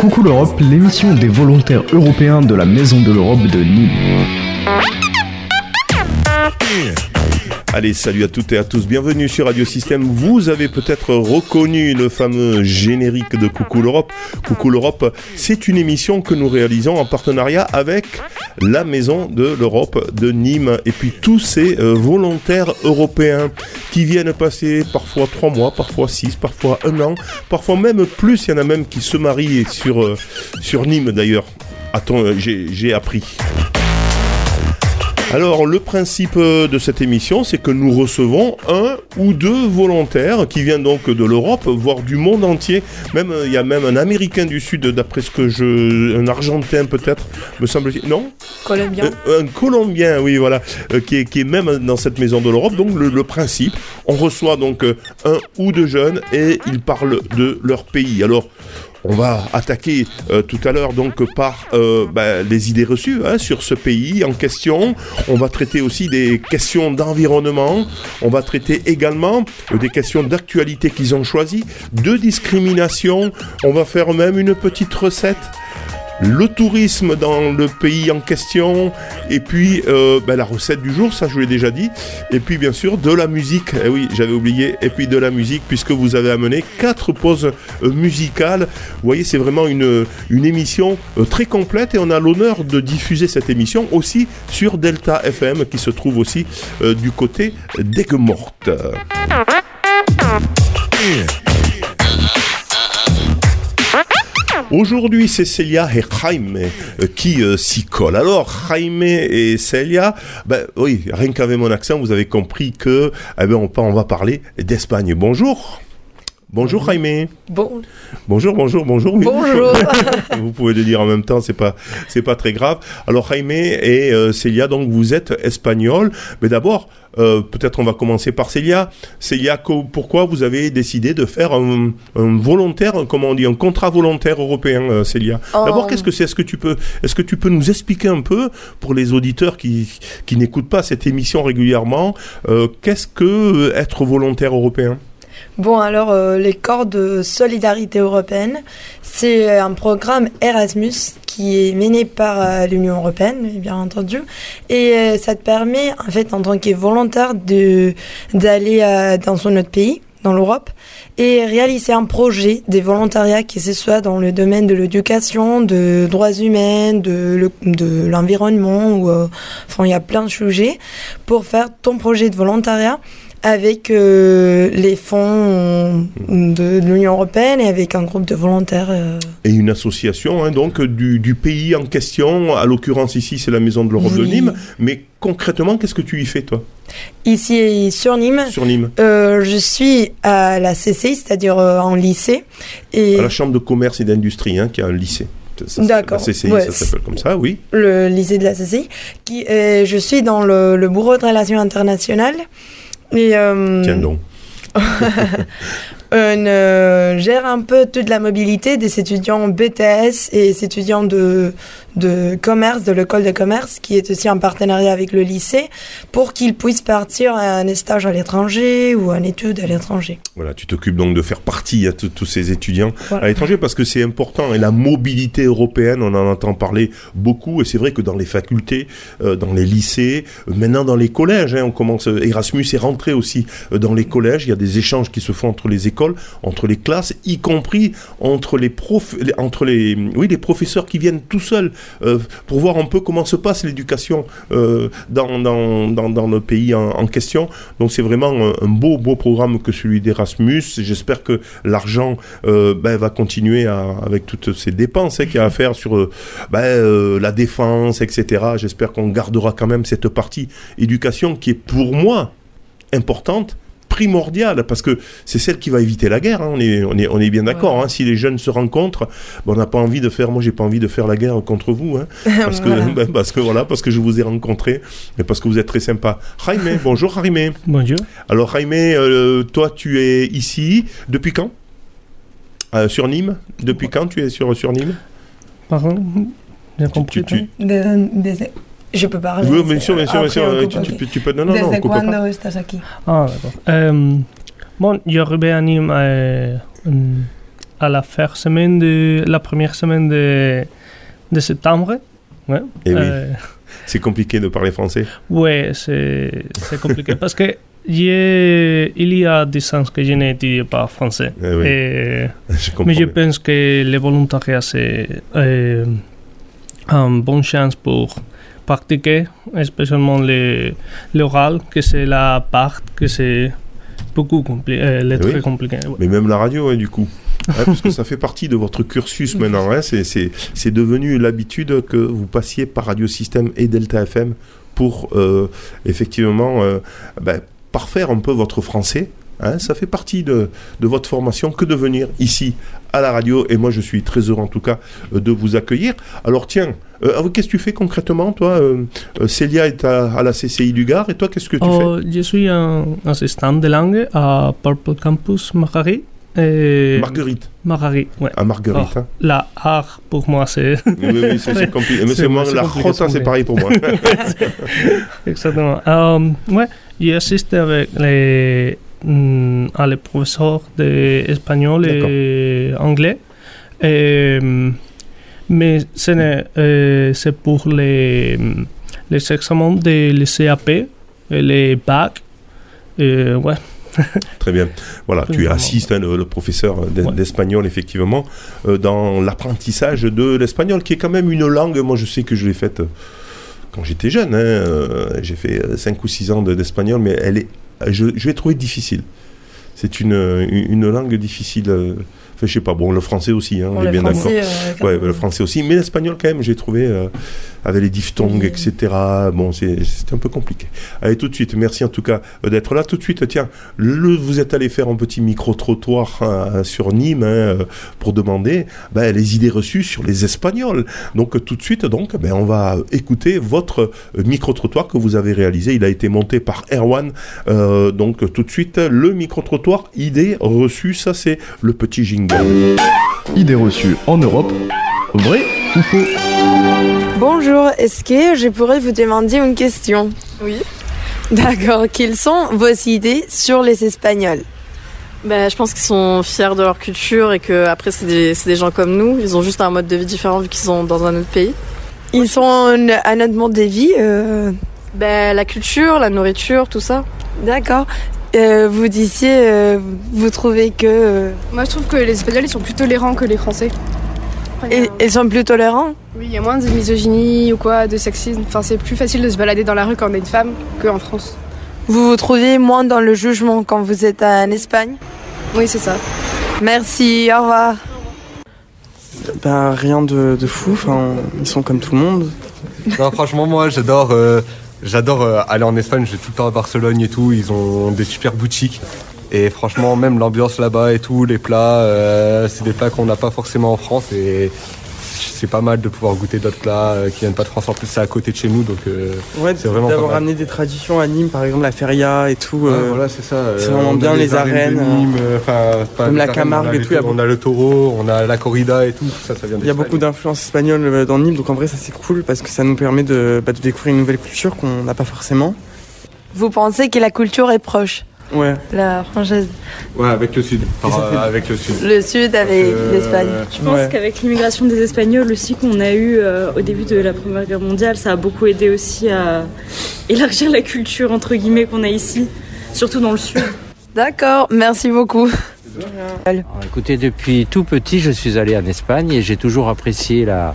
Coucou l'Europe, l'émission des volontaires européens de la Maison de l'Europe de Nîmes. Allez, salut à toutes et à tous, bienvenue sur Radio Système. Vous avez peut-être reconnu le fameux générique de Coucou l'Europe. Coucou l'Europe, c'est une émission que nous réalisons en partenariat avec la Maison de l'Europe de Nîmes et puis tous ces euh, volontaires européens qui viennent passer parfois trois mois, parfois six, parfois un an, parfois même plus. Il y en a même qui se marient sur, euh, sur Nîmes d'ailleurs. Attends, euh, j'ai appris. Alors le principe euh, de cette émission, c'est que nous recevons un ou deux volontaires qui viennent donc de l'Europe, voire du monde entier. Même euh, il y a même un Américain du Sud, d'après ce que je, un Argentin peut-être, me semble-t-il. Non? Colombien. Euh, un Colombien, oui, voilà, qui, est, qui, est, même dans cette maison de l'Europe. Donc le, le, principe, on reçoit donc un ou deux jeunes et ils parlent de leur pays. Alors on va attaquer euh, tout à l'heure donc par euh, bah, les idées reçues hein, sur ce pays en question. On va traiter aussi des questions d'environnement. On va traiter également euh, des questions d'actualité qu'ils ont choisies, de discrimination. On va faire même une petite recette le tourisme dans le pays en question, et puis euh, ben, la recette du jour, ça je vous l'ai déjà dit, et puis bien sûr de la musique, eh oui j'avais oublié, et puis de la musique puisque vous avez amené quatre pauses euh, musicales. Vous voyez c'est vraiment une, émission euh, très complète. Et on a l'honneur de diffuser cette émission aussi sur Delta FM qui se trouve aussi du côté d'Aigues-Mortes. Aujourd'hui, c'est Célia et Jaime euh, qui euh, s'y collent. Alors, Jaime et Célia, ben, oui, rien qu'avec mon accent, vous avez compris que, eh ben, on va parler d'Espagne. Bonjour. Bonjour Jaime. Bon. Bonjour, bonjour, bonjour. Bonjour. vous pouvez le dire en même temps, c'est pas, c'est pas très grave. Alors Jaime et euh, Célia, donc vous êtes espagnol, mais d'abord, euh, peut-être on va commencer par Célia. Célia, pourquoi vous avez décidé de faire un, volontaire, comment on dit, un contrat volontaire européen, euh, Célia? D'abord, qu'est-ce que c'est? Est-ce que tu peux, est-ce que tu peux nous expliquer un peu pour les auditeurs qui, qui n'écoutent pas cette émission régulièrement, qu'est-ce que être volontaire européen? Bon, alors, euh, les corps de solidarité européenne, c'est euh, un programme Erasmus qui est mené par euh, l'Union européenne, bien entendu. Et ça te permet, en fait, en tant que volontaire, d'aller dans un autre pays, dans l'Europe, et réaliser un projet des volontariats, que ce soit dans le domaine de l'éducation, de droits humains, de, de l'environnement, ou enfin il y a plein de sujets, pour faire ton projet de volontariat avec euh, les fonds de, l'Union européenne et avec un groupe de volontaires. Euh. Et une association, hein, donc, du, du, pays en question. À l'occurrence, ici, c'est la Maison de l'Europe de Nîmes. Mais concrètement, qu'est-ce que tu y fais, toi? Ici, sur Nîmes. Sur Nîmes. Euh, je suis à la CCI, c'est-à-dire en lycée. Et... À la Chambre de commerce et d'industrie, hein, qui a un lycée. D'accord. La CCI, ça s'appelle comme ça, oui. Le lycée de la CCI. Qui, je suis dans le, le Bureau de relations internationales. Et, euh, Tiens donc. on euh, gère un peu toute la mobilité des étudiants BTS et des étudiants de, de commerce, de l'école de commerce, qui est aussi en partenariat avec le lycée, pour qu'ils puissent partir à un stage à l'étranger ou en études à l'étranger. Voilà, tu t'occupes donc de faire partie à tous ces étudiants à l'étranger parce que c'est important et la mobilité européenne, on en entend parler beaucoup et c'est vrai que dans les facultés, euh, dans les lycées, euh, maintenant dans les collèges, hein, on commence Erasmus est rentré aussi dans les collèges, il y a des échanges qui se font entre les écoles entre les classes, y compris entre les profs, entre les, oui, les professeurs qui viennent tout seuls euh, pour voir un peu comment se passe l'éducation euh, dans, dans, dans, le pays en, question. Donc c'est vraiment un, beau, beau programme que celui d'Erasmus. J'espère que l'argent euh, ben, va continuer avec toutes ces dépenses hein, qu'il y a à faire sur ben, la défense, etc. J'espère qu'on gardera quand même cette partie éducation qui est pour moi importante primordiale parce que c'est celle qui va éviter la guerre. Hein. On, est, on, est, on est bien d'accord. Hein. Si les jeunes se rencontrent, on n'a pas envie de faire. Moi, j'ai pas envie de faire la guerre contre vous, hein. parce que ben, parce que voilà, parce que je vous ai rencontré et parce que vous êtes très sympa. Jaime, bonjour Jaime. Bonjour. Alors Jaime, euh, toi, tu es ici depuis quand? Euh, Sur Nîmes? Depuis quand tu es sur sur Nîmes? Pardon? J'ai compris. Tu, je peux parler. Oui, bien sûr, bien sûr, bien sûr. Tu, tu, tu, peux. Non, non, Desde non. cuándo estás aquí? Ah, d'accord. Euh, bon, je arrivé à Nîmes euh, à la fin semaine de la première semaine de, de septembre. Ouais. Et oui. C'est compliqué de parler français Oui, c'est compliqué parce que il y a des sens que je n'étudie pas français. Eh oui. Et- Je comprends mais je pense que le volontariat, c'est euh, une bonne chance pour pratiquer, spécialement le- l'oral, que c'est la part que c'est beaucoup compliqué, euh, Eh oui. très compliqué. ouais. Mais même la radio, hein, du coup. Hein, parce que ça fait partie de votre cursus maintenant. Hein, c'est devenu l'habitude que vous passiez par Radio Système et Delta FM pour euh, effectivement euh, ben, parfaire un peu votre français. Hein, ça fait partie de, de votre formation que de venir ici à la radio. Et moi, je suis très heureux en tout cas euh, de vous accueillir. Alors tiens, euh, ah qu'est-ce que tu fais concrètement, toi euh, Célia est à, à la CCI du Gard. Et toi, qu'est-ce que tu Oh, je suis un assistant de langue à Purple Campus Margari. Et fais Marguerite. Ouais. À Marguerite. Oh. hein. La art, pour moi, c'est Oui, c'est compliqué. Mais C'est- moi, la rota, c'est pareil pour moi. Exactement. Euh, ouais, j'ai assisté avec les, à les professeurs d'espagnol et anglais. Et, mm, mais ce c'est pour les, mm, les examens des les CAP et les bacs. Et, ouais. Très bien. Voilà, tu assistes hein, le, le professeur Ouais. d'espagnol, effectivement, euh, dans l'apprentissage de l'espagnol, qui est quand même une langue. Moi, je sais que je l'ai faite euh, quand j'étais jeune. hein, euh, J'ai fait 5 ou 6 ans de- d'espagnol, mais elle est, je, je l'ai trouvée difficile. C'est une, langue difficile. Enfin, je sais pas, bon, le français aussi, hein, on Bon, est le bien d'accord. euh, Ouais, le français aussi, mais l'espagnol quand même, j'ai trouvé euh, avec les diphtongues, Oui. etc. Bon, c'était un peu compliqué. Allez, tout de suite, merci en tout cas euh, d'être là. Tout de suite, tiens, le, vous êtes allé faire un petit micro-trottoir hein, sur Nîmes hein, pour demander ben, les idées reçues sur les Espagnols. Donc, tout de suite, donc, ben, on va écouter votre micro-trottoir que vous avez réalisé. Il a été monté par Erwan. Euh, donc, tout de suite, le micro-trottoir, idées reçues, ça c'est le petit jingle. Idées reçues en Europe, vrai ou faux Bonjour, est-ce que je pourrais vous demander une question Oui. D'accord, quelles sont vos idées sur les Espagnols Ben, je pense qu'ils sont fiers de leur culture et que après c'est des, gens comme nous. Ils ont juste un mode de vie différent vu qu'ils sont dans un autre pays. Ils sont un, un autre monde de vie euh, Ben, la culture, la nourriture, tout ça. D'accord. Euh, vous disiez, euh, vous trouvez que... euh, Moi, je trouve que les Espagnols, ils sont plus tolérants que les Français. ils, ils sont plus tolérants Oui, il y a moins de misogynie ou quoi, de sexisme. Enfin, c'est plus facile de se balader dans la rue quand on est une femme qu'en France. Vous vous trouvez moins dans le jugement quand vous êtes en Espagne Oui, c'est ça. Merci, au revoir. Bah rien de, de fou, enfin, ils sont comme tout le monde. Non, franchement, moi, j'adore, euh, j'adore euh, aller en Espagne. Je vais tout le temps à Barcelone et tout. Ils ont des super boutiques. Et franchement, même l'ambiance là-bas et tout, les plats, euh, c'est des plats qu'on n'a pas forcément en France. Et c'est pas mal de pouvoir goûter d'autres plats euh, qui viennent pas de France. En plus, c'est à côté de chez nous, donc. euh, Ouais, C'est vraiment pas d'avoir mal. ramené des traditions à Nîmes, par exemple la feria et tout. ouais, euh, voilà, c'est ça. c'est Euh, vraiment bien, les arènes, Nîmes, euh, pas comme la arènes, Camargue et tout, On a le taureau, on a la corrida et tout. tout ça, ça vient Il y a beaucoup d'influences espagnoles dans Nîmes, donc en vrai ça c'est cool parce que ça nous permet de, bah, de découvrir une nouvelle culture qu'on n'a pas forcément. Vous pensez que la culture est proche? Ouais. La française. Ouais, avec le sud. Par, euh, avec le sud. Le sud avec Euh, l'Espagne. Je pense Ouais. qu'avec l'immigration des Espagnols aussi qu'on a eu euh, au début de la Première Guerre mondiale, ça a beaucoup aidé aussi à élargir la culture entre guillemets qu'on a ici, surtout dans le sud. D'accord, merci beaucoup. Alors, écoutez, depuis tout petit, je suis allé en Espagne et j'ai toujours apprécié la,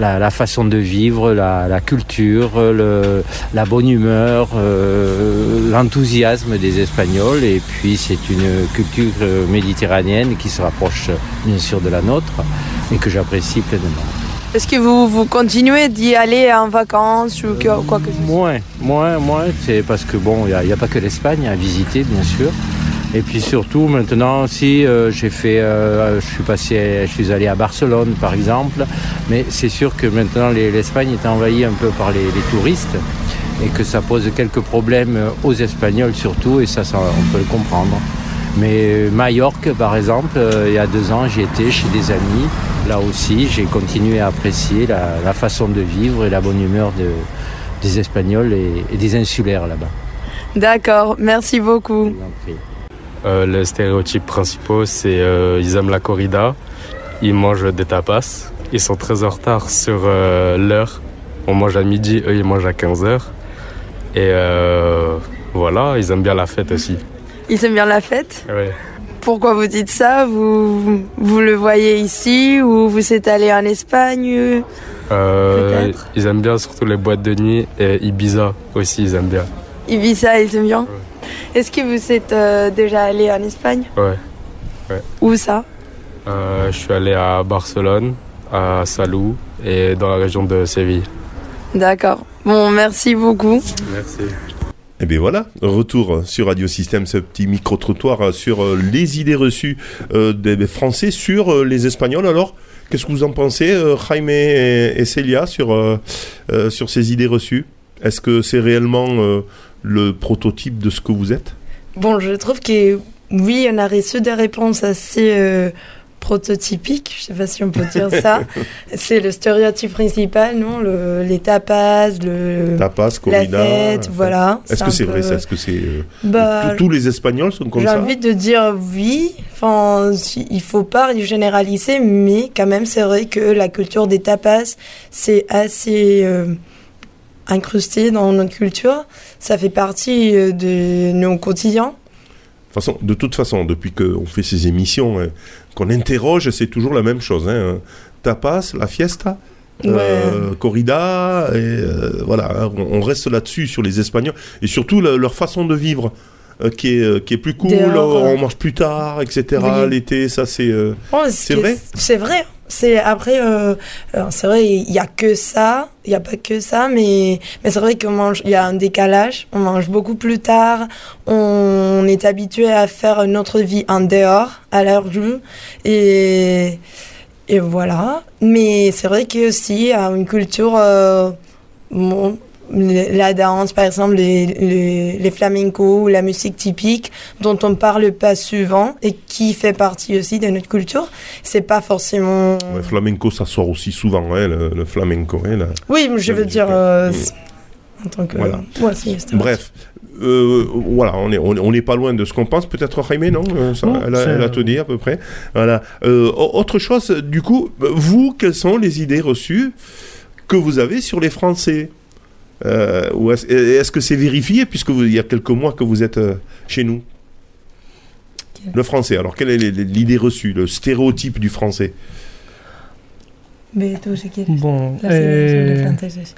la, la façon de vivre, la, la culture, le, la bonne humeur, euh, l'enthousiasme des Espagnols. Et puis, c'est une culture euh, méditerranéenne qui se rapproche euh, bien sûr de la nôtre et que j'apprécie pleinement. Est-ce que vous, vous continuez d'y aller en vacances ou quoi que ce soit? Moins, moins, moins. C'est parce que bon, il n'y a, pas que l'Espagne à visiter, bien sûr. Et puis surtout, maintenant aussi, euh, j'ai fait, euh, je suis passé, je suis allé à Barcelone, par exemple. Mais c'est sûr que maintenant, les- l'Espagne est envahie un peu par les, les touristes et que ça pose quelques problèmes aux Espagnols surtout, et ça, ça on peut le comprendre. Mais Majorque, par exemple, euh, il y a deux ans, j'y étais chez des amis. Là aussi, j'ai continué à apprécier la, la façon de vivre et la bonne humeur de- des Espagnols et, et des insulaires là-bas. D'accord, merci beaucoup. Euh, les stéréotypes principaux, c'est euh, ils aiment la corrida, ils mangent des tapas. Ils sont très en retard sur euh, l'heure. On mange à midi, eux ils mangent à 15h. Et euh, voilà, ils aiment bien la fête aussi. Ils aiment bien la fête? Ouais. Pourquoi vous dites ça? Vous, vous le voyez ici ou vous êtes allé en Espagne? Euh, ils aiment bien surtout les boîtes de nuit et Ibiza aussi, ils aiment bien. Ibiza, ils aiment bien? Est-ce que vous êtes euh, déjà allé en Espagne? Ouais. ouais. Où ça? Euh, je suis allé à Barcelone, à Salou et dans la région de Séville. D'accord. Bon, merci beaucoup. Merci. Et bien voilà, retour sur Radio Système, ce petit micro-trottoir sur euh, les idées reçues des Français sur les Espagnols. Alors, qu'est-ce que vous en pensez, Jaime et, Celia, sur, sur ces idées reçues? Est-ce que c'est réellement euh, le prototype de ce que vous êtes Bon, je trouve que oui, on a reçu des réponses assez euh, prototypiques, je sais pas si on peut dire ça. c'est le stéréotype principal, non le, Les tapas, le, Tapas, la corrida. fête, voilà. Est-ce que c'est vrai ça Est-ce que c'est euh, Bah, tous- les Espagnols sont comme J'ai ça envie de dire oui. Enfin, il faut pas généraliser, mais quand même, c'est vrai que la culture des tapas, c'est assez euh, incrusté dans notre culture. Ça fait partie euh, de nos quotidiens. De, façon, de toute façon, depuis qu'on fait ces émissions, euh, qu'on interroge, c'est toujours la même chose. Hein. Tapas, la fiesta, euh, corrida, et euh, voilà, hein, on, on reste là-dessus sur les Espagnols et surtout le- leur façon de vivre. euh, qui, est, qui est plus cool, Dehors, on mange plus tard, etc. Oui. L'été, ça c'est. vrai? C'est vrai. C'est après, euh, alors, c'est vrai, il y a que ça, il y a pas que ça, mais mais c'est vrai qu'on mange, il y a un décalage. On mange beaucoup plus tard. On est habitué à faire notre vie en dehors, à la rue, et et voilà. Mais c'est vrai que aussi, il y a une culture, euh, la danse, par exemple, les, les, les flamencos ou la musique typique dont on parle pas souvent et qui fait partie aussi de notre culture. C'est pas forcément. ouais, flamenco, ça sort aussi souvent, hein, le, le flamenco. hein. Oui, mais je veux dire. euh, c'est- en tant que. Voilà. Ouais, si, c'était Bref, euh, voilà, on est on, on n'est pas loin de ce qu'on pense. Peut-être Jaime, non Euh, ça, elle, a, elle a tout dit à peu près. Voilà. Euh, au- autre chose, du coup, vous, quelles sont les idées reçues que vous avez sur les Français? Ou est-ce, est-ce que c'est vérifié puisque vous- il y a quelques mois que vous êtes euh, chez nous Le français. Alors, quelle est l'idée reçue, le stéréotype du français? Je. Bon, de eh.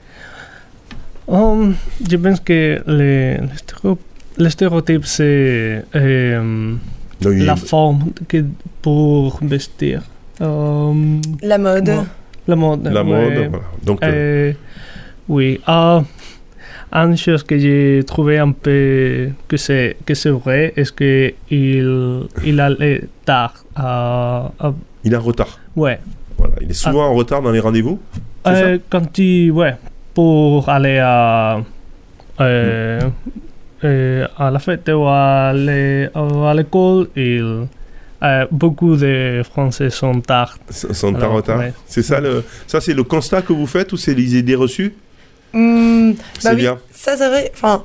Um, je pense que le, le stéréo- le stéréotype, c'est euh, la forme que, pour vestir. Um, La mode. bon, la mode. La ouais. mode, voilà. Donc, euh, Euh, oui. Ah, une chose que j'ai trouvé un peu que c'est que c'est vrai, est-ce que il il allait tard à, à- il est en retard. ouais. Voilà. Il est souvent en retard dans les rendez-vous. Euh, quand tu ouais pour aller à euh, euh, à la fête ou à l'é- à l'école, il euh, beaucoup de Français sont tard. S- Sont en retard. ouais. C'est ça le, ça c'est le constat que vous faites ou c'est les idées reçues? Bah C'est oui, bien. Ça, c'est vrai. Enfin,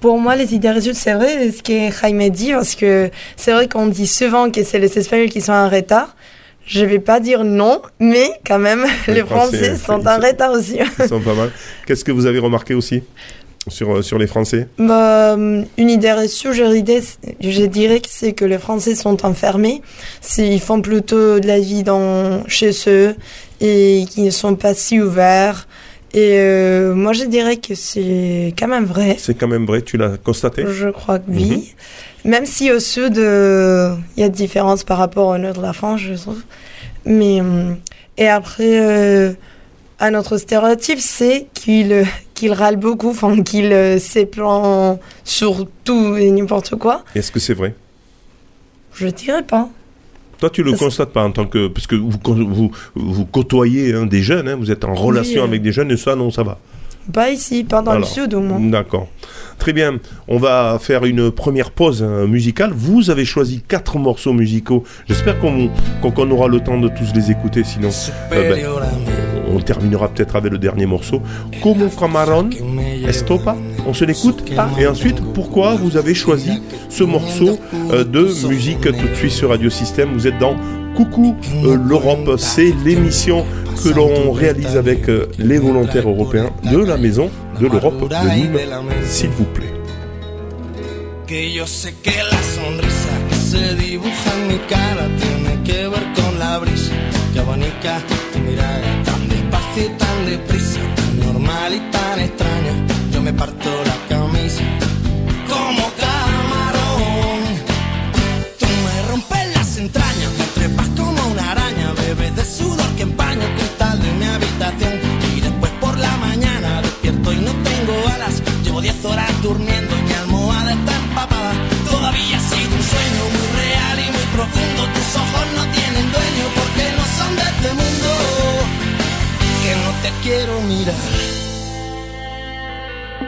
pour moi, les idées reçues, c'est vrai ce que Jaime dit, parce que c'est vrai qu'on dit souvent que c'est les Espagnols qui sont en retard. Je vais pas dire non, mais quand même, les, Français, Français, sont en retard aussi. Ils sont pas mal. Qu'est-ce que vous avez remarqué aussi sur, euh, sur les Français? Bah, une idée reçue, je dirais, je dirais que c'est que les Français sont enfermés. Ils font plutôt de la vie dans, chez eux et qu'ils ne sont pas si ouverts. Et euh, moi, je dirais que c'est quand même vrai. C'est quand même vrai, tu l'as constaté? Je crois que oui. Même si au sud, euh, il y a de différences par rapport au nord de la France, je trouve. Mais, hum, et après, euh, un autre stéréotype, c'est qu'il euh, qu'il râle beaucoup, enfin, qu'il euh, s'éplaint sur tout et n'importe quoi. Est-ce que c'est vrai? Je dirais pas. Toi, tu le Parce- constates pas en tant que. Parce que vous, vous, vous côtoyez hein, des jeunes, hein, vous êtes en relation euh. avec des jeunes et ça, non, ça va. Pas ici, pas dans Alors, le sud au moins. D'accord. Très bien. On va faire une première pause euh, musicale. Vous avez choisi quatre morceaux musicaux. J'espère qu'on qu'on- qu'on aura le temps de tous les écouter. Sinon, euh, ben, on terminera peut-être avec le dernier morceau. Como Camarón Estopa On se l'écoute Et ensuite, pourquoi vous avez choisi ce morceau euh, de musique tout de suite sur Radio Système? Vous êtes dans Coucou euh, l'Europe, c'est l'émission que l'on réalise avec euh, les volontaires européens de la Maison de l'Europe de Nîmes, s'il vous plaît. Me parto la camisa como camarón. Tú me rompes las entrañas, me trepas como una araña, bebes de sudor que empaña el cristal de mi habitación. Y después por la mañana despierto y no tengo alas. Llevo 10 horas durmiendo y mi almohada está empapada. Todavía ha sido un sueño muy real y muy profundo. Tus ojos no tienen dueño porque no son de este mundo. Que no te quiero mirar.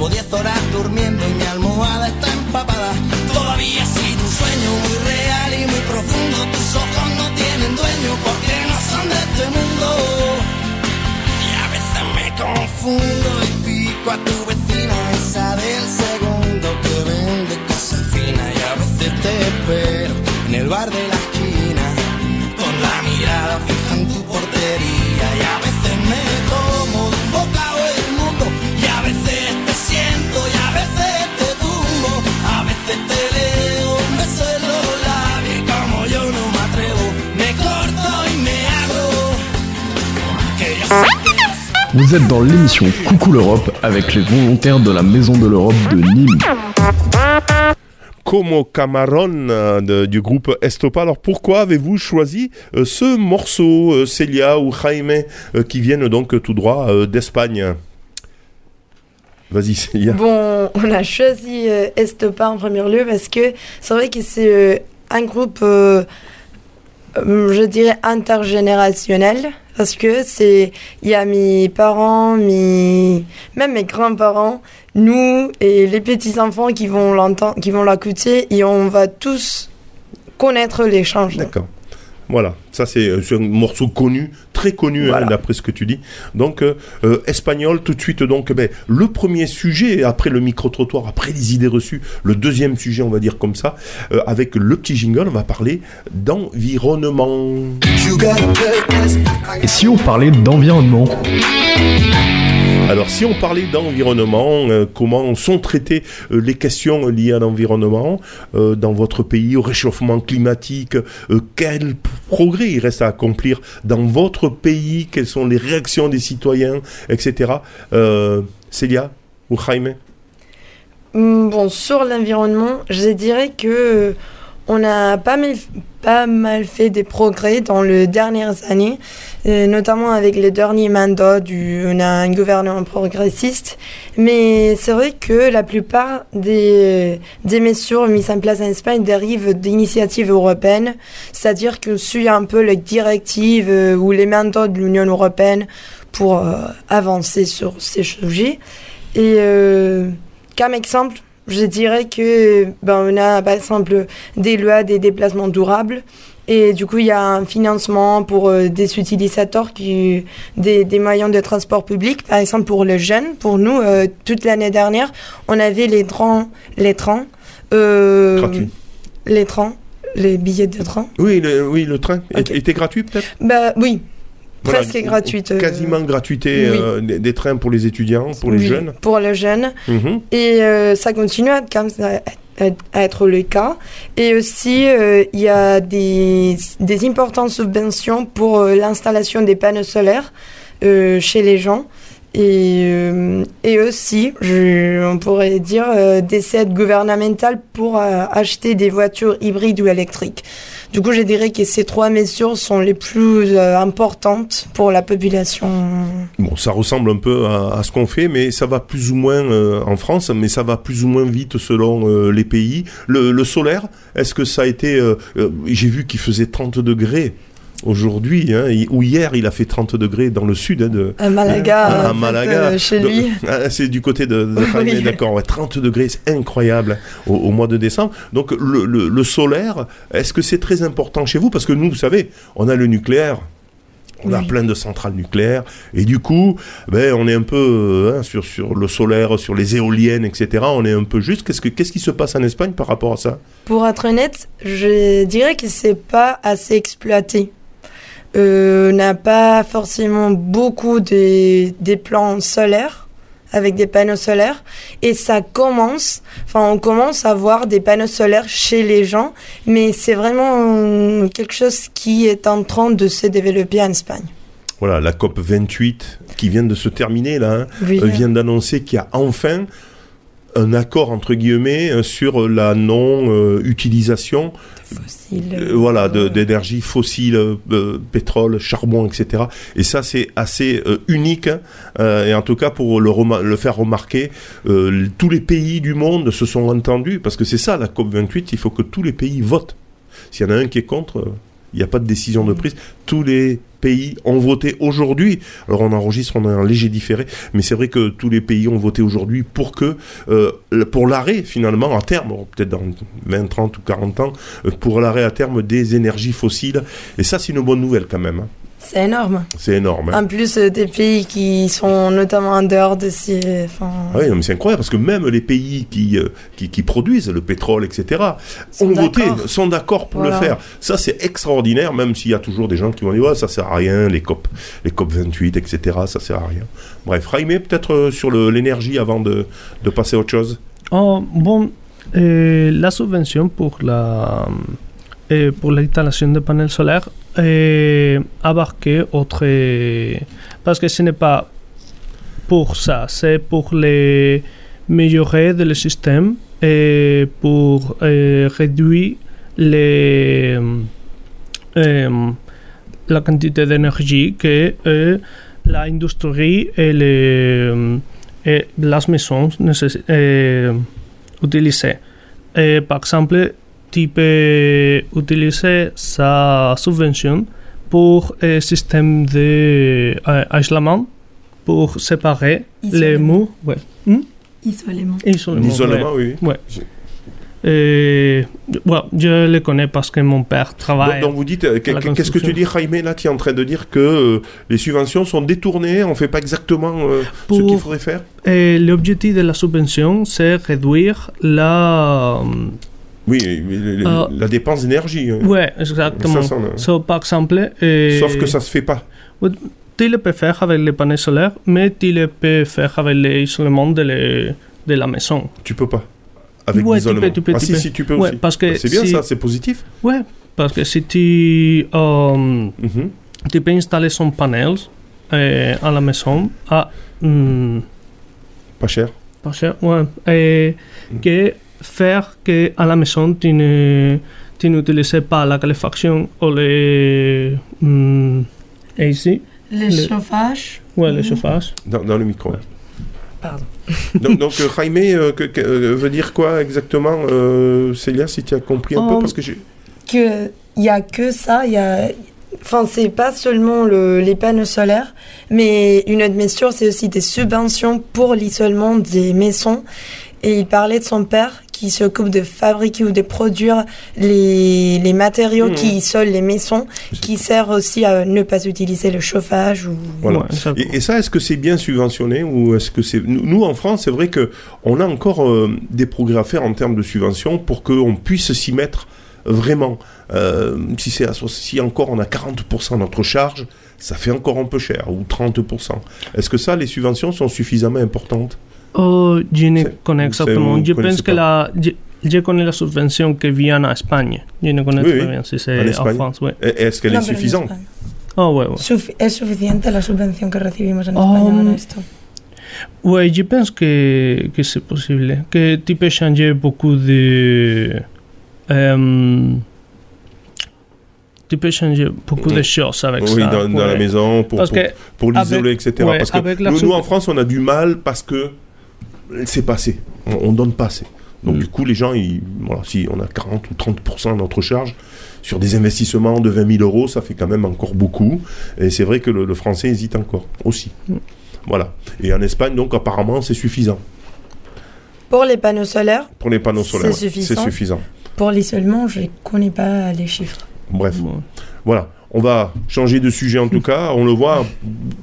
Llevo 10 horas durmiendo y mi almohada está empapada. Todavía ha sido un sueño muy real y muy profundo. Tus ojos no tienen dueño porque no son de este mundo. Y a veces me confundo y pico a tu vecina, esa del segundo que vende cosas finas. Y a veces te espero en el bar de la Vous êtes dans l'émission Coucou l'Europe avec les volontaires de la Maison de l'Europe de Nîmes. Como Camarón euh, du groupe Estopa. Alors pourquoi avez-vous choisi euh, ce morceau, euh, Celia ou Jaime, qui viennent donc tout droit d'Espagne? Vas-y Celia. Bon, on a choisi Estopa en premier lieu parce que c'est vrai que c'est un groupe, je dirais, intergénérationnel. Parce que c'est, il y a mes parents, mes, même mes grands-parents, nous et les petits-enfants qui vont l'entendre, qui vont l'écouter et on va tous connaître les changements. D'accord. Voilà, ça c'est euh, c'est un morceau connu, très connu hein, d'après ce que tu dis. Donc euh, euh, espagnol tout de suite donc ben, le premier sujet après le micro-trottoir, après les idées reçues, le deuxième sujet on va dire comme ça, euh, avec le petit jingle on va parler d'environnement. Et si on parlait d'environnement? Alors si on parlait d'environnement, euh, comment sont traitées euh, les questions liées à l'environnement euh, dans votre pays, au réchauffement climatique, quel progrès il reste à accomplir dans votre pays, quelles sont les réactions des citoyens, etc. Célia ou Jaime? Hum, Bon, sur l'environnement, je dirais que on a pas mal, pas mal fait des progrès dans les dernières années, euh, notamment avec les derniers mandats du, gouvernement progressiste. Mais c'est vrai que la plupart des, des mesures mises en place en Espagne dérivent d'initiatives européennes, c'est-à-dire que suit un peu les directives euh, ou les mandats de l'Union européenne pour euh, avancer sur ces sujets. Et euh, comme exemple, je dirais que ben, on a par exemple des lois des déplacements durables. Et du coup il y a un financement pour euh, des utilisateurs qui des, des moyens de transport public. Par exemple pour les jeunes pour nous euh, toute l'année dernière on avait les trains les trains euh, les trains les billets de train. Oui, le, oui, le train. Était- était gratuit peut-être? Bah oui Voilà, presque gratuite euh, Quasiment gratuité oui. euh, des, des trains pour les étudiants, pour les oui, jeunes. pour les jeunes Mhm. Et euh, ça continue à être, comme ça, à- à être le cas. Et aussi, euh, il y a des, des importantes subventions pour l'installation des panneaux solaires chez les gens. Et, euh, et aussi, on pourrait dire, euh, des aides gouvernementales pour euh, acheter des voitures hybrides ou électriques. Du coup, je dirais que ces trois mesures sont les plus euh, importantes pour la population. Bon, ça ressemble un peu à, ce qu'on fait, mais ça va plus ou moins en France, mais ça va plus ou moins vite selon les pays. Le, le solaire, est-ce que ça a été... J'ai vu qu'il faisait 30 degrés aujourd'hui, hein, ou hier il a fait 30 degrés dans le sud hein, de... À Malaga, à, Malaga. euh, chez lui. ah, c'est du côté de, de Oui. d'accord, ouais, 30 degrés, c'est incroyable au, au mois de décembre. Donc le, le- le solaire, est-ce que c'est très important chez vous? Parce que nous, vous savez, on a le nucléaire. On a Oui. plein de centrales nucléaires et du coup, ben, on est un peu hein, sur, sur le solaire, sur les éoliennes, etc. On est un peu juste. Qu'est-ce, que, qu'est-ce qui se passe en Espagne par rapport à ça? Pour être honnête, je dirais que c'est pas assez exploité. Euh, n'a pas forcément beaucoup de, des plans solaires avec des panneaux solaires et ça commence, enfin on commence à voir des panneaux solaires chez les gens, mais c'est vraiment euh, quelque chose qui est en train de se développer en Espagne. Voilà, la COP 28 qui vient de se terminer là, hein, Oui. euh, vient d'annoncer qu'il y a enfin un accord entre guillemets sur la non-utilisation euh, voilà, de- d'énergie fossile, euh, pétrole, charbon, etc. Et ça, c'est assez euh, unique. hein. Euh, et en tout cas, pour le, le faire remarquer, euh, tous les pays du monde se sont entendus, parce que c'est ça, la COP28, il faut que tous les pays votent. S'il y en a un qui est contre, euh, il n'y a pas de décision de prise. Tous les pays ont voté aujourd'hui. Alors on enregistre, on a un léger différé, mais c'est vrai que tous les pays ont voté aujourd'hui pour que, euh, pour l'arrêt finalement à terme, peut-être dans 20, 30 ou 40 ans, euh, pour l'arrêt à terme des énergies fossiles. Et ça, c'est une bonne nouvelle quand même. hein. C'est énorme. C'est énorme. hein. En plus euh, des pays qui sont notamment en dehors de ces... Enfin, Ah oui, mais c'est incroyable parce que même les pays qui, euh, qui, qui produisent le pétrole, etc., Sont ont voté, d'accord. sont d'accord pour Voilà. le faire. Ça, c'est extraordinaire, même s'il y a toujours des gens qui vont dire ouais, ça sert à rien, les COP, les COP 28, etc., ça sert à rien. Bref, Jaime, peut-être euh, sur l'énergie avant de, de passer à autre chose? Oh, bon, la subvention pour la eh, pour l'installation de panels solaires eh, abarque autre parce que ce n'est pas pour ça, c'est pour les améliorer le système et pour eh, réduire les la quantité d'énergie que l'industrie et les et las maisons utiliser. Eh, par exemple, tu peux utiliser sa subvention pour un système d'isolement pour séparer les murs. Ouais. Hmm? Isolement. Isolement, Isolement, ouais. oui. Ouais. Et, ouais, je le connais parce que mon père travaille. Donc, donc vous dites, euh, qu'est-ce que tu dis, Jaime, là, tu es en train de dire que euh, les subventions sont détournées, on ne fait pas exactement euh, ce qu'il faudrait faire? Et l'objectif de la subvention, c'est réduire la. Oui, le- Euh, la dépense d'énergie. hein. Ouais, exactement. Ça, a- So, par exemple. eh, Sauf que ça se fait pas. Tu le peux faire avec les panneaux solaires, mais tu le peux faire avec l'isolement de, les- de la maison. Tu peux pas. Avec Ouais, tu l'isolement. peux, tu peux, ah tu si, peux. si, tu peux Ouais, aussi. parce que Bah, c'est bien si- ça, c'est positif. Ouais, parce que si tu, euh, Mhm. tu peux installer son panel euh, à la maison à hmm, Pas cher. pas cher, ouais, et que faire que à la maison tu ne tu n'utilises pas la calefacción ou les hmm, AC, Le Le- chauffage. ouais, le chauffage. Dans, dans le micro. Pardon. donc, donc euh, Jaime euh, que- que- euh, veut dire quoi exactement, euh, Célia, si tu as compris un peu? Oh. Parce que j'ai. que il y a que ça, il y a enfin c'est pas seulement le- les panneaux solaires, mais une autre mesure c'est aussi des subventions pour l'isolement des maisons et il parlait de son père qui s'occupe de fabriquer ou de produire les, les matériaux Mhm. qui isolent les maisons, qui servent aussi à ne pas utiliser le chauffage ou Voilà. Ouais, ça- Et, et ça, est-ce que c'est bien subventionné ou est-ce que c'est nous, nous, en France, c'est vrai que on a encore euh, des progrès à faire en termes de subventions pour qu'on puisse s'y mettre vraiment. Euh, si c'est si encore on a 40% de notre charge, ça fait encore un peu cher ou 30%. Est-ce que ça, les subventions sont suffisamment importantes? Oh, je ne connais exactement. Je pense que pas. la, je, je connais la subvention qui vient à Espagne. Je ne connais Oui, oui. bien si En c'est en Espagne. France. Et Est-ce qu'elle No, est pero en suffisante? España. Oh, ouais, ouais. Sufi- ¿Es suficiente la subvención que recibimos en Oh, España para esto? Oui, je pense que, que c'est possible. Que tu peux changer beaucoup de. euh, tu peux changer beaucoup de choses avec oui, ça. dans, dans la maison, pour, Parce pour, que pour l'isoler, etc. ouais, parce que nous, nous, en France, on a du mal parce que c'est passé. On, on donne pas assez. Donc, Mm. du coup, les gens, ils, voilà, si on a 40 ou 30% de notre charge sur des investissements de 20 000 euros, ça fait quand même encore beaucoup. Et c'est vrai que le, le français hésite encore aussi. Mm. Voilà. Et en Espagne, donc, apparemment, c'est suffisant. Pour les panneaux solaires, Pour les panneaux C'est solaires, ouais, suffisant. c'est suffisant. pour l'isolement, je ne connais pas les chiffres. Bref. Voilà. On va changer de sujet en tout cas. On le voit.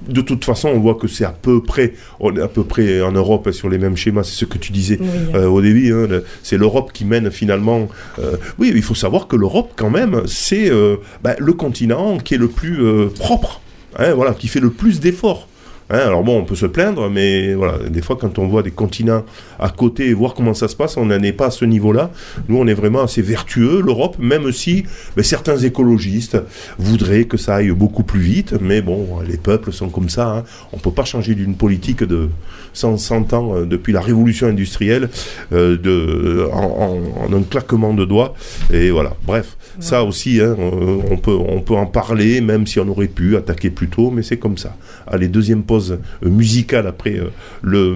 De toute façon, on voit que c'est à peu près, on est à peu près en Europe sur les mêmes schémas. C'est ce que tu disais Oui. euh, au début. hein, le- c'est l'Europe qui mène finalement. euh, oui, il faut savoir que l'Europe, quand même, c'est euh, bah, le continent qui est le plus propre. hein, voilà, qui fait le plus d'efforts. Hein, alors bon, on peut se plaindre, mais voilà, des fois quand on voit des continents à côté et voir comment ça se passe, on n'en est pas à ce niveau-là. Nous, on est vraiment assez vertueux, l'Europe, même si ben, certains écologistes voudraient que ça aille beaucoup plus vite, mais bon, les peuples sont comme ça. Hein. On peut pas changer d'une politique de 100, 100 ans euh, depuis la révolution industrielle euh, de, en, en- en un claquement de doigts. Et voilà, bref, ça aussi, hein, euh, on, peut, on peut en parler, même si on aurait pu attaquer plus tôt, mais c'est comme ça. Allez, deuxième pause euh, musicale après euh, le,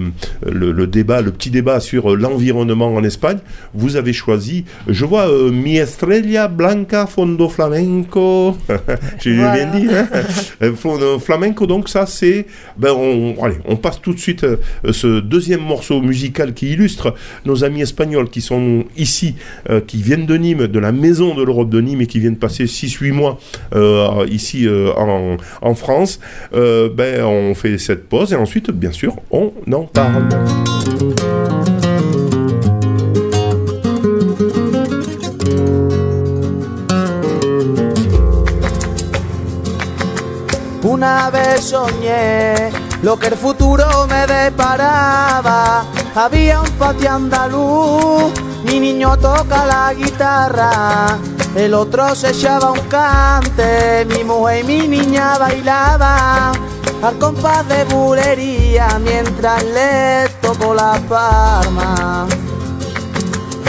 le, le débat, le petit débat sur euh, l'environnement en Espagne. Vous avez choisi, je vois, euh, Mi Estrella Blanca Fondo Flamenco. J'ai Voilà. bien dit, hein Euh, Fondo Flamenco, donc ça c'est... Ben on, allez, on passe tout de suite euh, ce deuxième morceau musical qui illustre nos amis espagnols qui sont ici, euh, qui viennent de Nîmes, de la maison de l'Europe de Nîmes et qui viennent passer 6-8 mois euh, ici euh, en, France. Euh, ben, on fait cette pause et ensuite, bien sûr, on en parle. Lo que el futuro me deparaba. Había un patio andaluz, mi niño toca la guitarra. El otro se echaba un cante, mi mujer y mi niña bailaban al compás de bulería mientras le tocó la palma.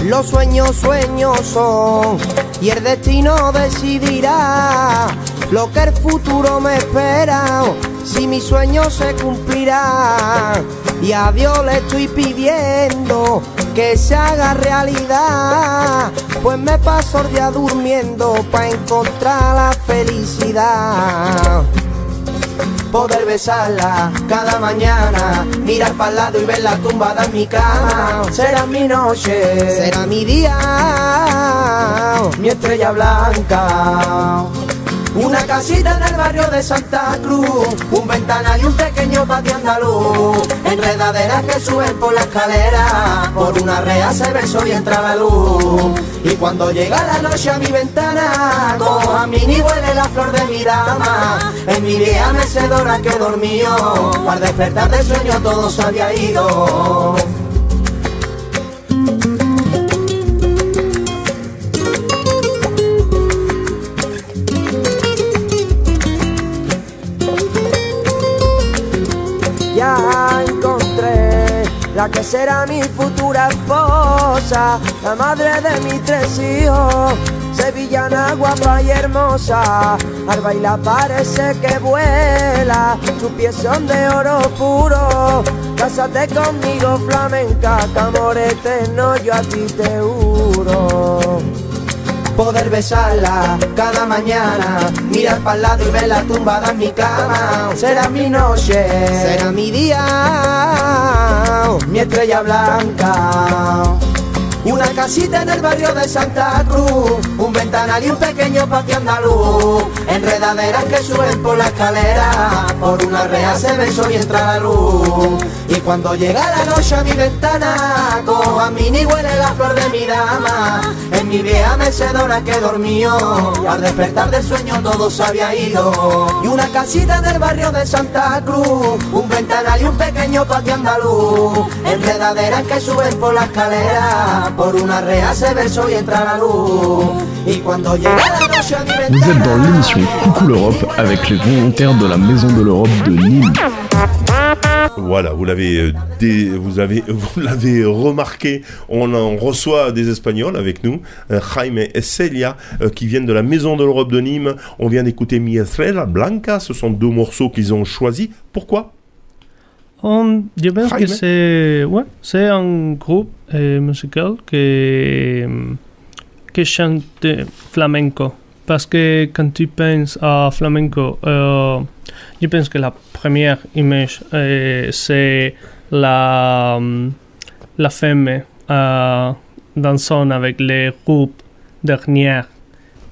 Los sueños, sueños son y el destino decidirá lo que el futuro me espera, si mi sueño se cumplirá. Y a Dios le estoy pidiendo que se haga realidad, pues me paso el día durmiendo para encontrar la felicidad poder besarla cada mañana, mirar para el lado y verla tumbada en mi cama. Será mi noche, será mi día, mi estrella blanca. Una casita en el barrio de Santa Cruz, un ventanal y un pequeño patio andaluz. Enredaderas que suben por la escalera, por una rea se sol y entra la luz. Y cuando llega la noche a mi ventana, cojo a mí ni huele la flor de mi dama. En mi vieja mecedora que dormió, para despertar del sueño todo se había ido. Que será mi futura esposa, la madre de mis tres hijos. Sevillana guapa y hermosa, al bailar parece que vuela, sus pies son de oro puro. Cásate conmigo flamenca, que amor yo a ti te juro poder besarla cada mañana, mirar para el lado y verla tumbada en mi cama. Será mi noche, será mi día, estrella blanca. Una casita en el barrio de Santa Cruz, un ventanal y un pequeño patio andaluz, enredaderas que suben por la escalera, por una rea se sol y entra la luz. Y cuando llega la noche a mi ventana, a mí ni huele la flor de mi dama, en mi vieja mecedora que dormió, al despertar del sueño todo se había ido. Y una casita en el barrio de Santa Cruz, un ventanal y un pequeño patio andaluz, enredaderas que suben por la escalera, por una rea se ve el sol y entra la luz. Y cuando llega la noche a mi Vous êtes ventana, dans l'émission Coucou l'Europe avec les volontaires de la Maison de l'Europe de Nîmes. Voilà, vous l'avez, euh, dé- vous avez, vous l'avez remarqué, on en reçoit des Espagnols avec nous, euh, Jaime et Celia, euh, qui viennent de la Maison de l'Europe de Nîmes. On vient d'écouter Mi Estrella Blanca, ce sont deux morceaux qu'ils ont choisis. Pourquoi? On, je pense Jaime? que c'est ouais, c'est un groupe euh, musical qui, qui chante flamenco. Parce que quand tu penses à flamenco, euh, je pense que la première image, euh, c'est la, la femme euh, dansant avec les groupes dernières.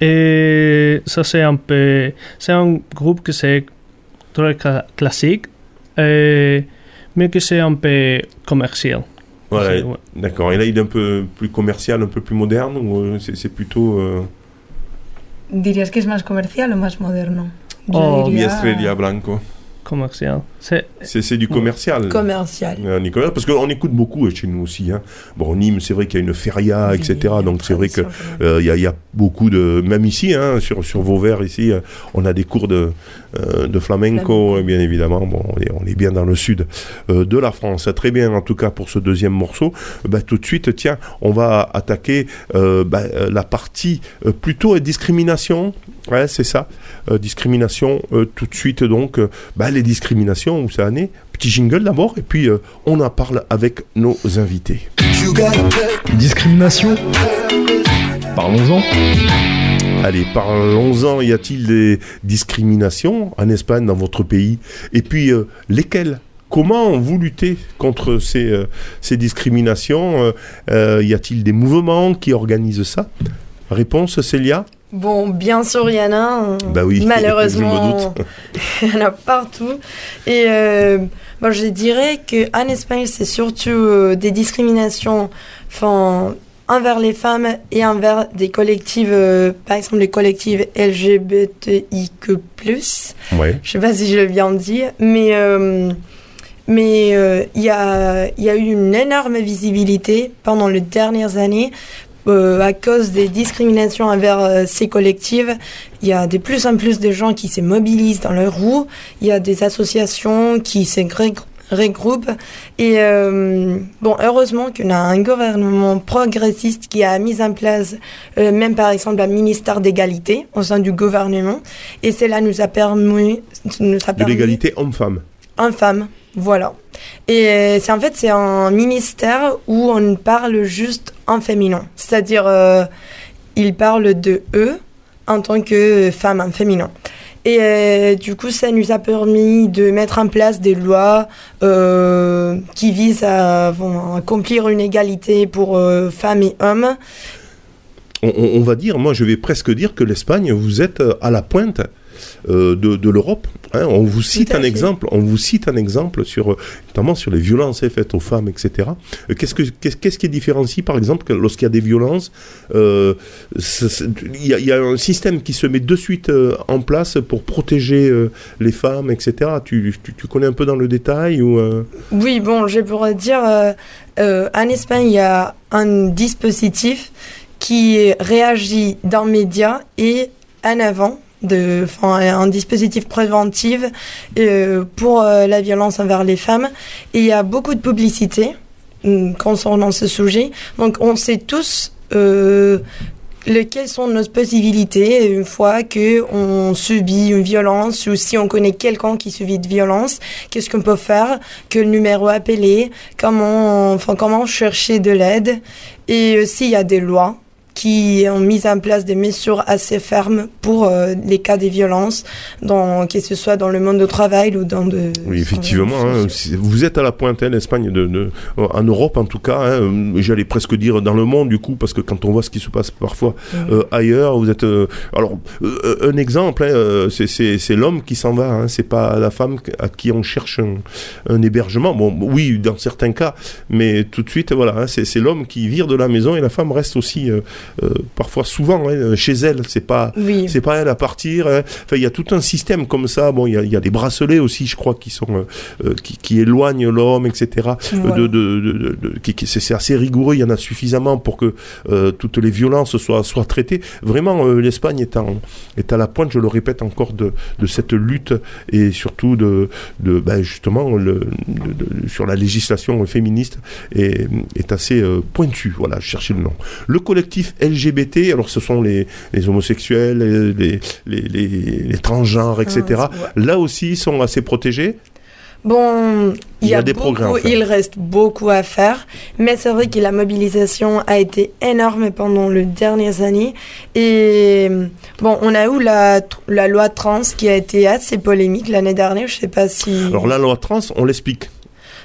Et ça, c'est un peu. C'est un groupe que c'est très cla- classique, euh, mais que c'est un peu commercial. Voilà, ouais. d'accord. Et là, il est un peu plus commercial, un peu plus moderne, ou euh, c'est, c'est plutôt euh, ¿Dirías que es más comercial o más moderno? Oh, Estrella Blanco Commercial. C'est C'est, c'est du commercial. commercial. Euh, Nicolas, parce qu'on écoute beaucoup euh, chez nous aussi. Hein. Bon, Nîmes, c'est vrai qu'il y a une feria, etc. Donc c'est vrai que euh, il y, a- il y a beaucoup de, même ici, hein, sur sur Vauvert ici, euh, on a des cours de euh, de flamenco, euh, bien évidemment. Bon, on est, on est bien dans le sud euh, de la France. Très bien, en tout cas pour ce deuxième morceau. Bah, tout de suite, tiens, on va attaquer euh, bah, la partie euh, plutôt discrimination. Ouais, c'est ça. Euh, discrimination. euh, tout de suite, donc, euh, bah, les discriminations où ça en est. Petit jingle d'abord, et puis euh, on en parle avec nos invités. Discrimination Parlons-en. Allez, parlons-en. Y a-t-il des discriminations en Espagne, dans votre pays? Et puis, euh, lesquelles? Comment vous luttez contre ces, euh, ces discriminations? Euh, euh, Y a-t-il des mouvements qui organisent ça? Réponse, Célia? Bon, bien sûr, il y en a. hein. Bah oui, je me Malheureusement, doute. il y en a partout. Et euh, bon, je dirais qu'en Espagne, c'est surtout euh, des discriminations enfin, envers les femmes et envers des collectifs, euh, par exemple les collectifs LGBTIQ+. Ouais. Je sais pas si je l'ai bien dit, mais euh, mais euh, il y, a, y a eu une énorme visibilité pendant les dernières années euh, à cause des discriminations envers euh, ces collectifs. Il y a de plus en plus de gens qui se mobilisent dans leur roue. Il y a des associations qui se regrou- regroupent. Et euh, bon, heureusement qu'on a un gouvernement progressiste qui a mis en place euh, même par exemple un ministère d'égalité au sein du gouvernement. Et cela nous a permis... Nous a De l'égalité homme-femme. Infâme, voilà. Et euh, c'est en fait c'est un ministère où on parle juste en féminin, c'est-à-dire euh, il parle de eux en tant que femme en féminin. Et euh, du coup, ça nous a permis de mettre en place des lois euh, qui visent à accomplir une égalité pour euh, femmes et hommes. On, va dire, moi je vais presque dire que l'Espagne, vous êtes à la pointe de, de l'Europe. hein. On vous cite un exemple, on vous cite un exemple sur, euh, notamment sur les violences faites aux femmes, etc. Euh, Qu'est-ce que qu'est-ce qui différencie, par exemple, lorsqu'il y a des violences, euh, il y, a- il y a un système qui se met de suite euh, en place pour protéger euh, les femmes, etc. Tu, tu, tu connais un peu dans le détail ou euh, Oui, bon, je pourrais dire, euh, euh, en Espagne, il y a un dispositif qui réagit dans les médias et en avant, de, un dispositif préventif euh, pour euh, la violence envers les femmes. Et il y a beaucoup de publicité hum, concernant ce sujet. Donc, on sait tous euh, lesquelles sont nos possibilités une fois que on subit une violence ou si on connaît quelqu'un qui subit de violence, qu'est-ce qu'on peut faire, quel numéro appeler, comment, enfin, comment chercher de l'aide? Et aussi il y a des lois qui ont mis en place des mesures assez fermes pour euh, les cas de violence, dans, que ce soit dans le monde du travail ou dans de... Oui, effectivement. hein, vous êtes à la pointe, hein, l'Espagne, de, de- en Europe en tout cas. hein, J'allais presque dire dans le monde du coup, parce que quand on voit ce qui se passe parfois euh, ailleurs, vous êtes. euh, alors, euh, un exemple, hein, euh, c'est- l'homme qui s'en va. C'est pas la femme à qui on cherche un, un hébergement. Bon, oui, dans certains cas, mais tout de suite, voilà, c'est l'homme qui vire de la maison et la femme reste aussi euh, euh, parfois souvent hein, chez elle. C'est pas, Oui. c'est pas elle à partir. hein. Enfin, il y a tout un système comme ça. Bon, il y a, y a des bracelets aussi, je crois, qui sont euh, euh, qui, qui éloignent l'homme, etc. Euh, Voilà. de, de, de- de- de- qui, qui- c'est assez rigoureux. Il y en a suffisamment pour que euh, toutes les violences soient soient traitées. Vraiment, euh, l'Espagne est en est à la pointe, je le répète encore, de, de cette lutte et surtout de, de ben, justement le, de- sur la législation féministe est, est assez euh, pointue. Voilà, je cherchais le nom. Le collectif LGBT, alors ce sont les, les homosexuels, les, les, les, transgenres, etc. Ah, Là aussi, ils sont assez protégés. Bon, il y, a, des beaucoup, progrès, il reste beaucoup à faire, mais c'est vrai que la mobilisation a été énorme pendant les dernières années. Et bon, on a eu la, la loi trans qui a été assez polémique l'année dernière, je sais pas si... Alors la loi trans, on l'explique.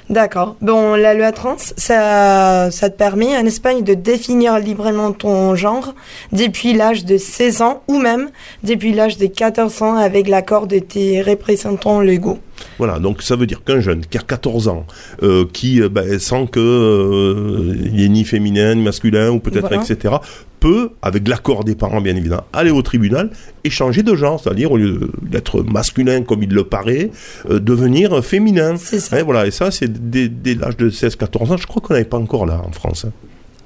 D'accord. Bon, la loi trans, ça, ça te permet en Espagne de définir librement ton genre depuis l'âge de 16 ans ou même depuis l'âge de 14 ans avec l'accord de tes représentants légaux. Voilà, donc ça veut dire qu'un jeune qui a 14 ans, euh, qui euh, ben, sent que euh, il est ni féminin, ni masculin, ou peut-être Voilà. etc., peut, avec l'accord des parents bien évidemment, aller au tribunal et changer de genre, c'est-à-dire au lieu d'être masculin comme il le paraît, euh, devenir féminin. C'est ça. Hein, voilà, et ça c'est dès, dès l'âge de 16-14 ans, je crois qu'on n'avait pas encore là en France.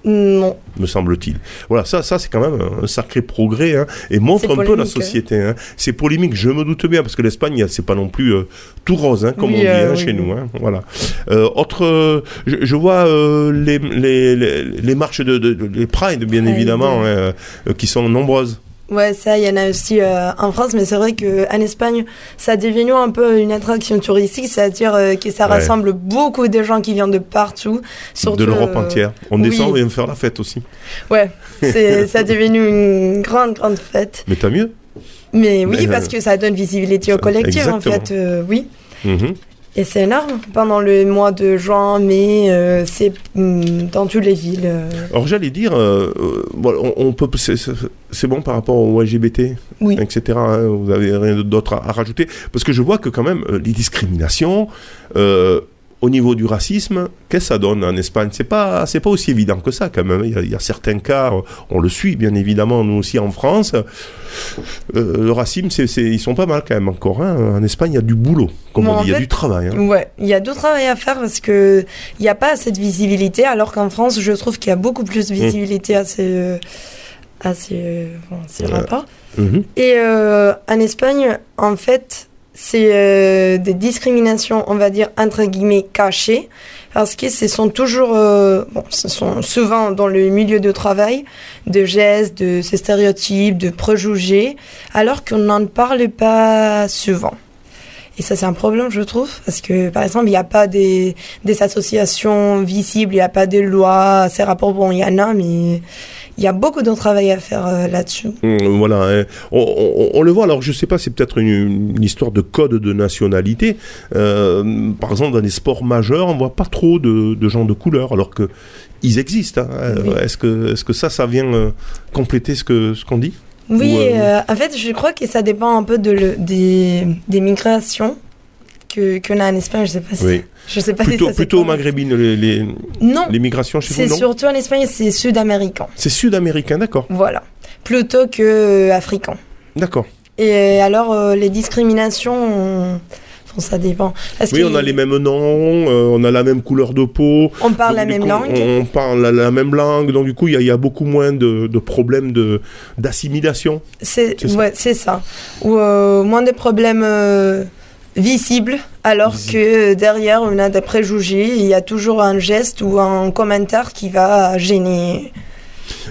Hein, Non. me semble-t-il. Voilà, ça, ça c'est quand même un sacré progrès hein, et montre un peu la polémique, société. Hein. C'est polémique, je me doute bien, parce que l'Espagne, c'est pas non plus euh, tout rose, hein, comme Oui, on dit euh, hein, oui, chez nous. Hein, voilà. Euh, autre, je, je vois les, les, les, les marches de, de, de- les Pride, bien Pride. évidemment, hein, qui sont nombreuses. Ouais, ça, il y en a aussi euh, en France, mais c'est vrai qu'en Espagne, ça devenu un peu une attraction touristique, c'est-à-dire euh, que ça Ouais. rassemble beaucoup de gens qui viennent de partout. Surtout, de l'Europe euh, entière. On oui. descend et on faire la fête aussi. Ouais, ça est devenu une grande, grande fête. Mais tant mieux. Mais oui, Mais, parce euh, que ça donne visibilité au collectif, en fait, euh, oui. Mhm. Et c'est énorme. Pendant le mois de juin, mai, euh, c'est hum, dans toutes les villes. euh, Alors j'allais dire, euh, on, on peut, c'est- bon par rapport au LGBT, Oui. etc. hein, vous avez rien d'autre à, à rajouter Parce que je vois que quand même les discriminations au niveau du racisme, qu'est-ce que ça donne en Espagne? C'est pas, c'est pas aussi évident que ça quand même. Il y a, il y a certains cas, euh, on le suit bien évidemment nous aussi en France. Euh, le racisme, c'est, ils sont pas mal quand même encore. hein. En Espagne, il y a du boulot, comme Bon, on dit, il y a du travail. hein. Ouais, il y a du travail à faire parce que il n'y a pas cette visibilité, alors qu'en France, je trouve qu'il y a beaucoup plus de visibilité à ces, euh, à ces, euh, bon, ces Ouais. rapports. Mhm. Et euh, en Espagne, en fait, c'est euh, des discriminations, on va dire, entre guillemets, cachées, parce que ce sont toujours, euh, bon, ce sont souvent dans le milieu de travail, de gestes, de stéréotypes, de préjugés, alors qu'on n'en parle pas souvent. Et ça, c'est un problème, je trouve, parce que, par exemple, il n'y a pas des, des associations visibles, il n'y a pas de lois, ces rapports, bon, il y en a, mais il y a beaucoup de travail à faire euh, là-dessus. Mm, Voilà, hein. on, on- on le voit. Alors, je sais pas, c'est peut-être une, une histoire de code de nationalité. Euh, par exemple, dans les sports majeurs, on voit pas trop de, de gens de couleur, alors que ils existent. hein. Euh, Est-ce que, est-ce que ça, ça vient euh, compléter ce que ce qu'on dit? Oui, Ou, en fait, je crois que ça dépend un peu de le- des, des migrations que qu'on a en Espagne. Je sais pas si, Oui. je sais pas plutôt si ça c'est plutôt maghrébine les, les, Non. les migrations chez C'est vous, non surtout en Espagne, c'est sud-américain. C'est sud-américain, d'accord. Voilà, plutôt que euh, africain. D'accord. Et euh, alors, euh, les discriminations, on- bon, ça dépend. Parce Oui, que on a les mêmes noms, euh, on a la même couleur de peau. On parle la même coup, langue. On parle la, la même langue, donc du coup, il y, a- il y a beaucoup moins de, de problèmes de d'assimilation. C'est C'est ça. ouais, c'est ça. Ou euh, moins de problèmes euh, visibles, alors que derrière on a des préjugés. Il y a toujours un geste ou un commentaire qui va gêner.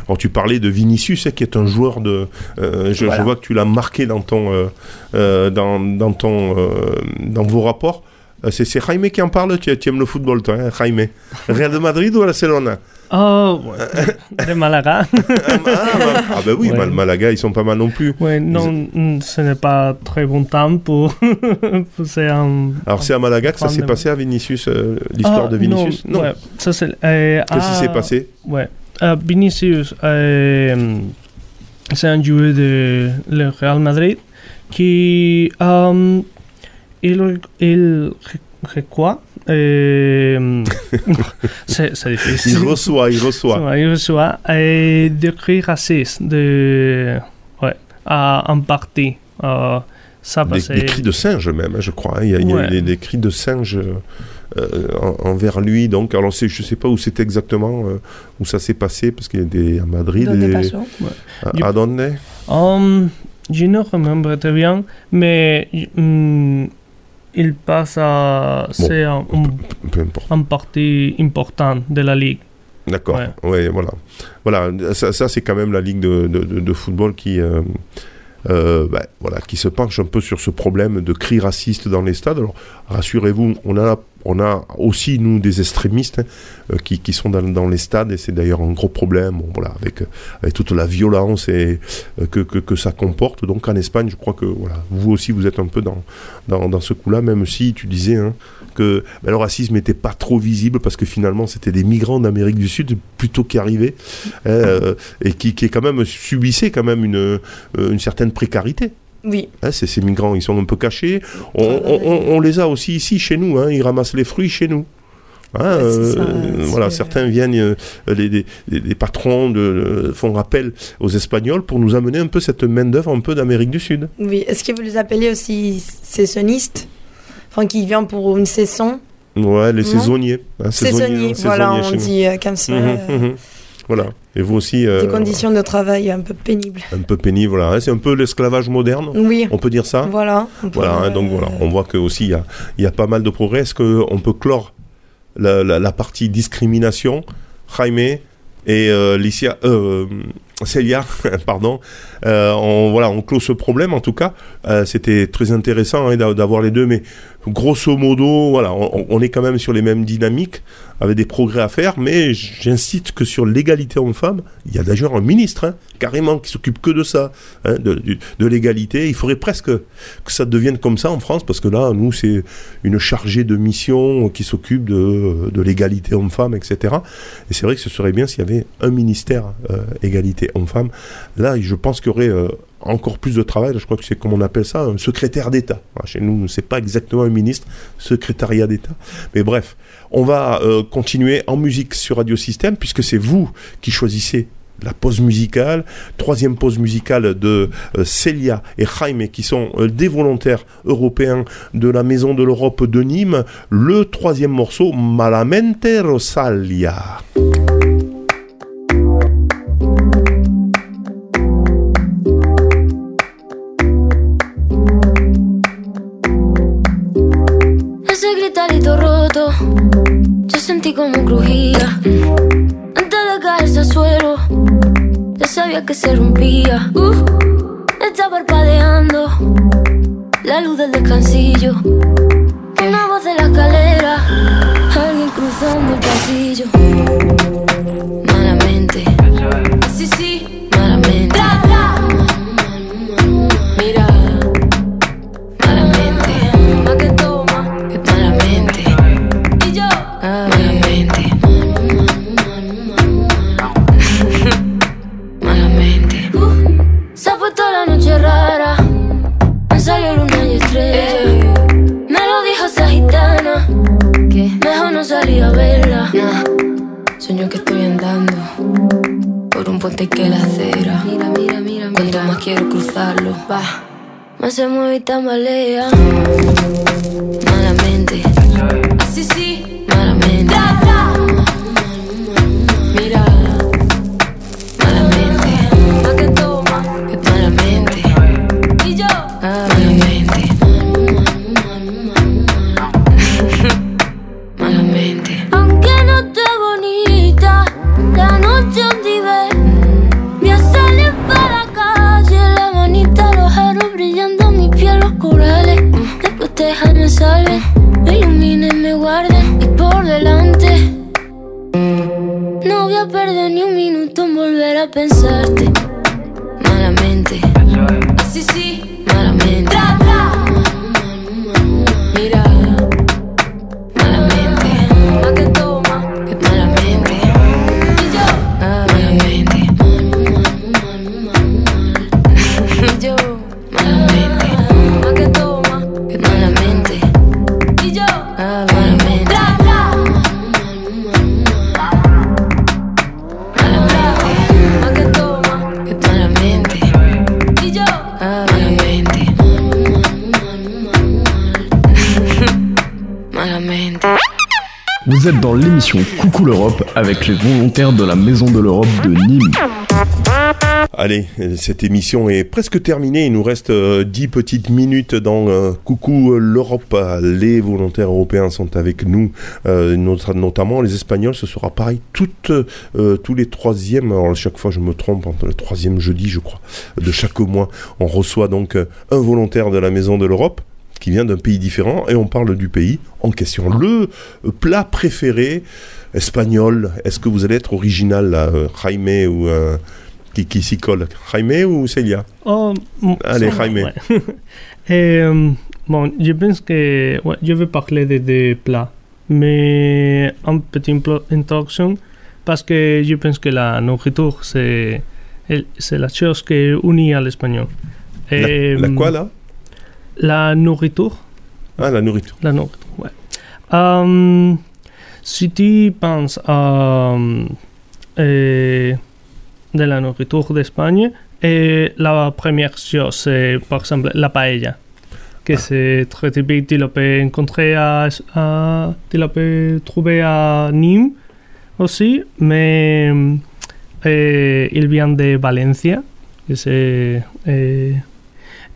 Alors tu parlais de Vinicius, hein, qui est un joueur de. euh, je, vois que tu l'as marqué dans ton, euh, euh, dans, dans ton, euh, dans vos rapports. C'est, c'est Jaime qui en parle. Tu, tu aimes le football, toi, hein, Jaime? Real de Madrid ou Barcelona? Oh, ouais. de Malaga. Ah ben oui, Ouais. Mal- Malaga, ils sont pas mal non plus. Ouais, non, mm, ce n'est pas très bon temps pour, pour c'est un. Alors c'est à Malaga que ça s'est de- passé à Vinicius, euh, l'histoire Ah, de Vinicius. Non, ouais, ça c'est. euh, Qu'est-ce qui ah, s'est passé Ouais. Euh, Vinicius, euh, c'est un joueur de le Real Madrid qui. il, il, je crois, Et, c'est difficile. Il reçoit, il reçoit. Il reçoit. Et des cris racistes, de, ouais, à, en partie. Euh, ça, Des, des cris de singe même, hein, je crois. hein. Il y a, il y a Ouais. eu des, des cris de singe euh, en- envers lui. Donc, alors c'est- je sais pas où c'était exactement euh, où ça s'est passé parce qu'il y a des à Madrid. Donde et- pasó? à, à donde? Um, je ne remember très bien, mais mm, il passe à. c'est un, un- peu importe. un parti important de la Ligue. D'accord. Ouais. Ouais. voilà. Voilà. Ça, ça, c'est quand même la ligue de, de- de- de football qui, euh, euh, bah, voilà, qui se penche un peu sur ce problème de cris racistes dans les stades. Alors, rassurez-vous, on a, on a aussi nous des extrémistes euh, qui, sont dans, les stades et c'est d'ailleurs un gros problème. Bon, voilà, avec, euh, toute la violence et euh, que, ça comporte. Donc en Espagne, je crois que voilà, vous aussi vous êtes un peu dans, ce coup-là, même si tu disais hein, que bah, le racisme n'était pas trop visible parce que finalement c'était des migrants d'Amérique du Sud plutôt qui arrivaient hein, et qui, qui quand même subissaient quand même une certaine précarité. Oui. Hein, ces, ces migrants, ils sont un peu cachés. On, on- on- on les a aussi ici chez nous. hein, ils ramassent les fruits chez nous. Hein, euh, ça, voilà, certains viennent, euh, les, les- les- patrons de, euh, font appel aux Espagnols pour nous amener un peu cette main d'œuvre un peu d'Amérique du Sud. Oui. Est-ce que vous les appelez aussi saisonnistes Enfin, qui vient pour une saison? Ouais, les Non? saisonniers. hein, Saisonniers, voilà, on dit euh, comme ça. Mhm, euh, mhm. Voilà. Et vous aussi, euh, Des conditions de travail un peu pénibles. un peu pénible. Voilà. hein, C'est un peu l'esclavage moderne. Oui. On peut dire ça. Voilà. Voilà, hein, donc voilà, on voit que aussi il y a, il y a pas mal de progrès. Est-ce qu'on peut clore la, la- la partie discrimination, Jaime et euh, Licia, euh, Célia, pardon, euh, on, voilà, clôt ce problème en tout cas. Euh, C'était très intéressant hein, d'a- d'avoir les deux, mais grosso modo, voilà, on, est quand même sur les mêmes dynamiques, avec des progrès à faire, mais j'incite que sur l'égalité homme-femme, il y a d'ailleurs un ministre, hein, carrément, qui s'occupe que de ça, hein, de, l'égalité. Il faudrait presque que ça devienne comme ça en France, parce que là, nous, c'est une chargée de mission qui s'occupe de, de l'égalité homme-femme, etc. Et c'est vrai que ce serait bien s'il y avait un ministère euh, égalité Là, je pense qu'il y aurait euh, encore plus de travail. Je crois que c'est comme on appelle ça, un secrétaire d'État. Chez nous, c'est pas exactement un ministre, secrétariat d'État. Mais bref, on va euh, continuer en musique sur Radio Système, puisque c'est vous qui choisissez la pause musicale, troisième pause musicale de euh, Célia et Jaime, qui sont des volontaires européens de la Maison de l'Europe de Nîmes. Le troisième morceau, Malamente Rosalia. Sentí como crujía. Antes de caerse al suelo, ya sabía que se rompía. Uh, está parpadeando la luz del descansillo. Una voz de la escalera, alguien cruzando el pasillo. Malamente, sí, sí, salir a verla. Nah, Sueño que estoy andando por un puente que la acera. Mira, mira, mira, Cuanto más quiero cruzarlo, va. Más se mueve y tambalea. Malamente. Sí, sí. l'Europe avec les volontaires de la Maison de l'Europe de Nîmes. Allez, cette émission est presque terminée. Il nous reste euh, 10 petites minutes dans euh, Coucou l'Europe. Les volontaires européens sont avec nous, euh, not- notamment les Espagnols. Ce sera pareil toutes, euh, tous les troisièmes. Alors, à chaque fois, je me trompe entre le troisième jeudi, je crois, de chaque mois. On reçoit donc euh, un volontaire de la Maison de l'Europe qui vient d'un pays différent et on parle du pays en question. Le euh, plat préféré espagnol, est-ce que vous allez être original, là, euh, Jaime ou euh, qui, qui s'y colle? Jaime ou Celia? Oh, Allez, Jaime. ouais. Et, euh, bon, je pense que ouais, je vais parler de des plats, mais un petit impro- introduction parce que je pense que la nourriture c'est c'est la chose qui unit à l'espagnol. la, quoi là? La nourriture. Ah, la nourriture. La nourriture, ouais. Si penses à euh, de la nourriture d'Espagne, et la première chose, c'est par exemple la paella, que c'est très typique, tu la peux rencontrer à, à- tu la peux trouver à Nîmes aussi, mais euh, il vient de Valencia, que c'est... euh,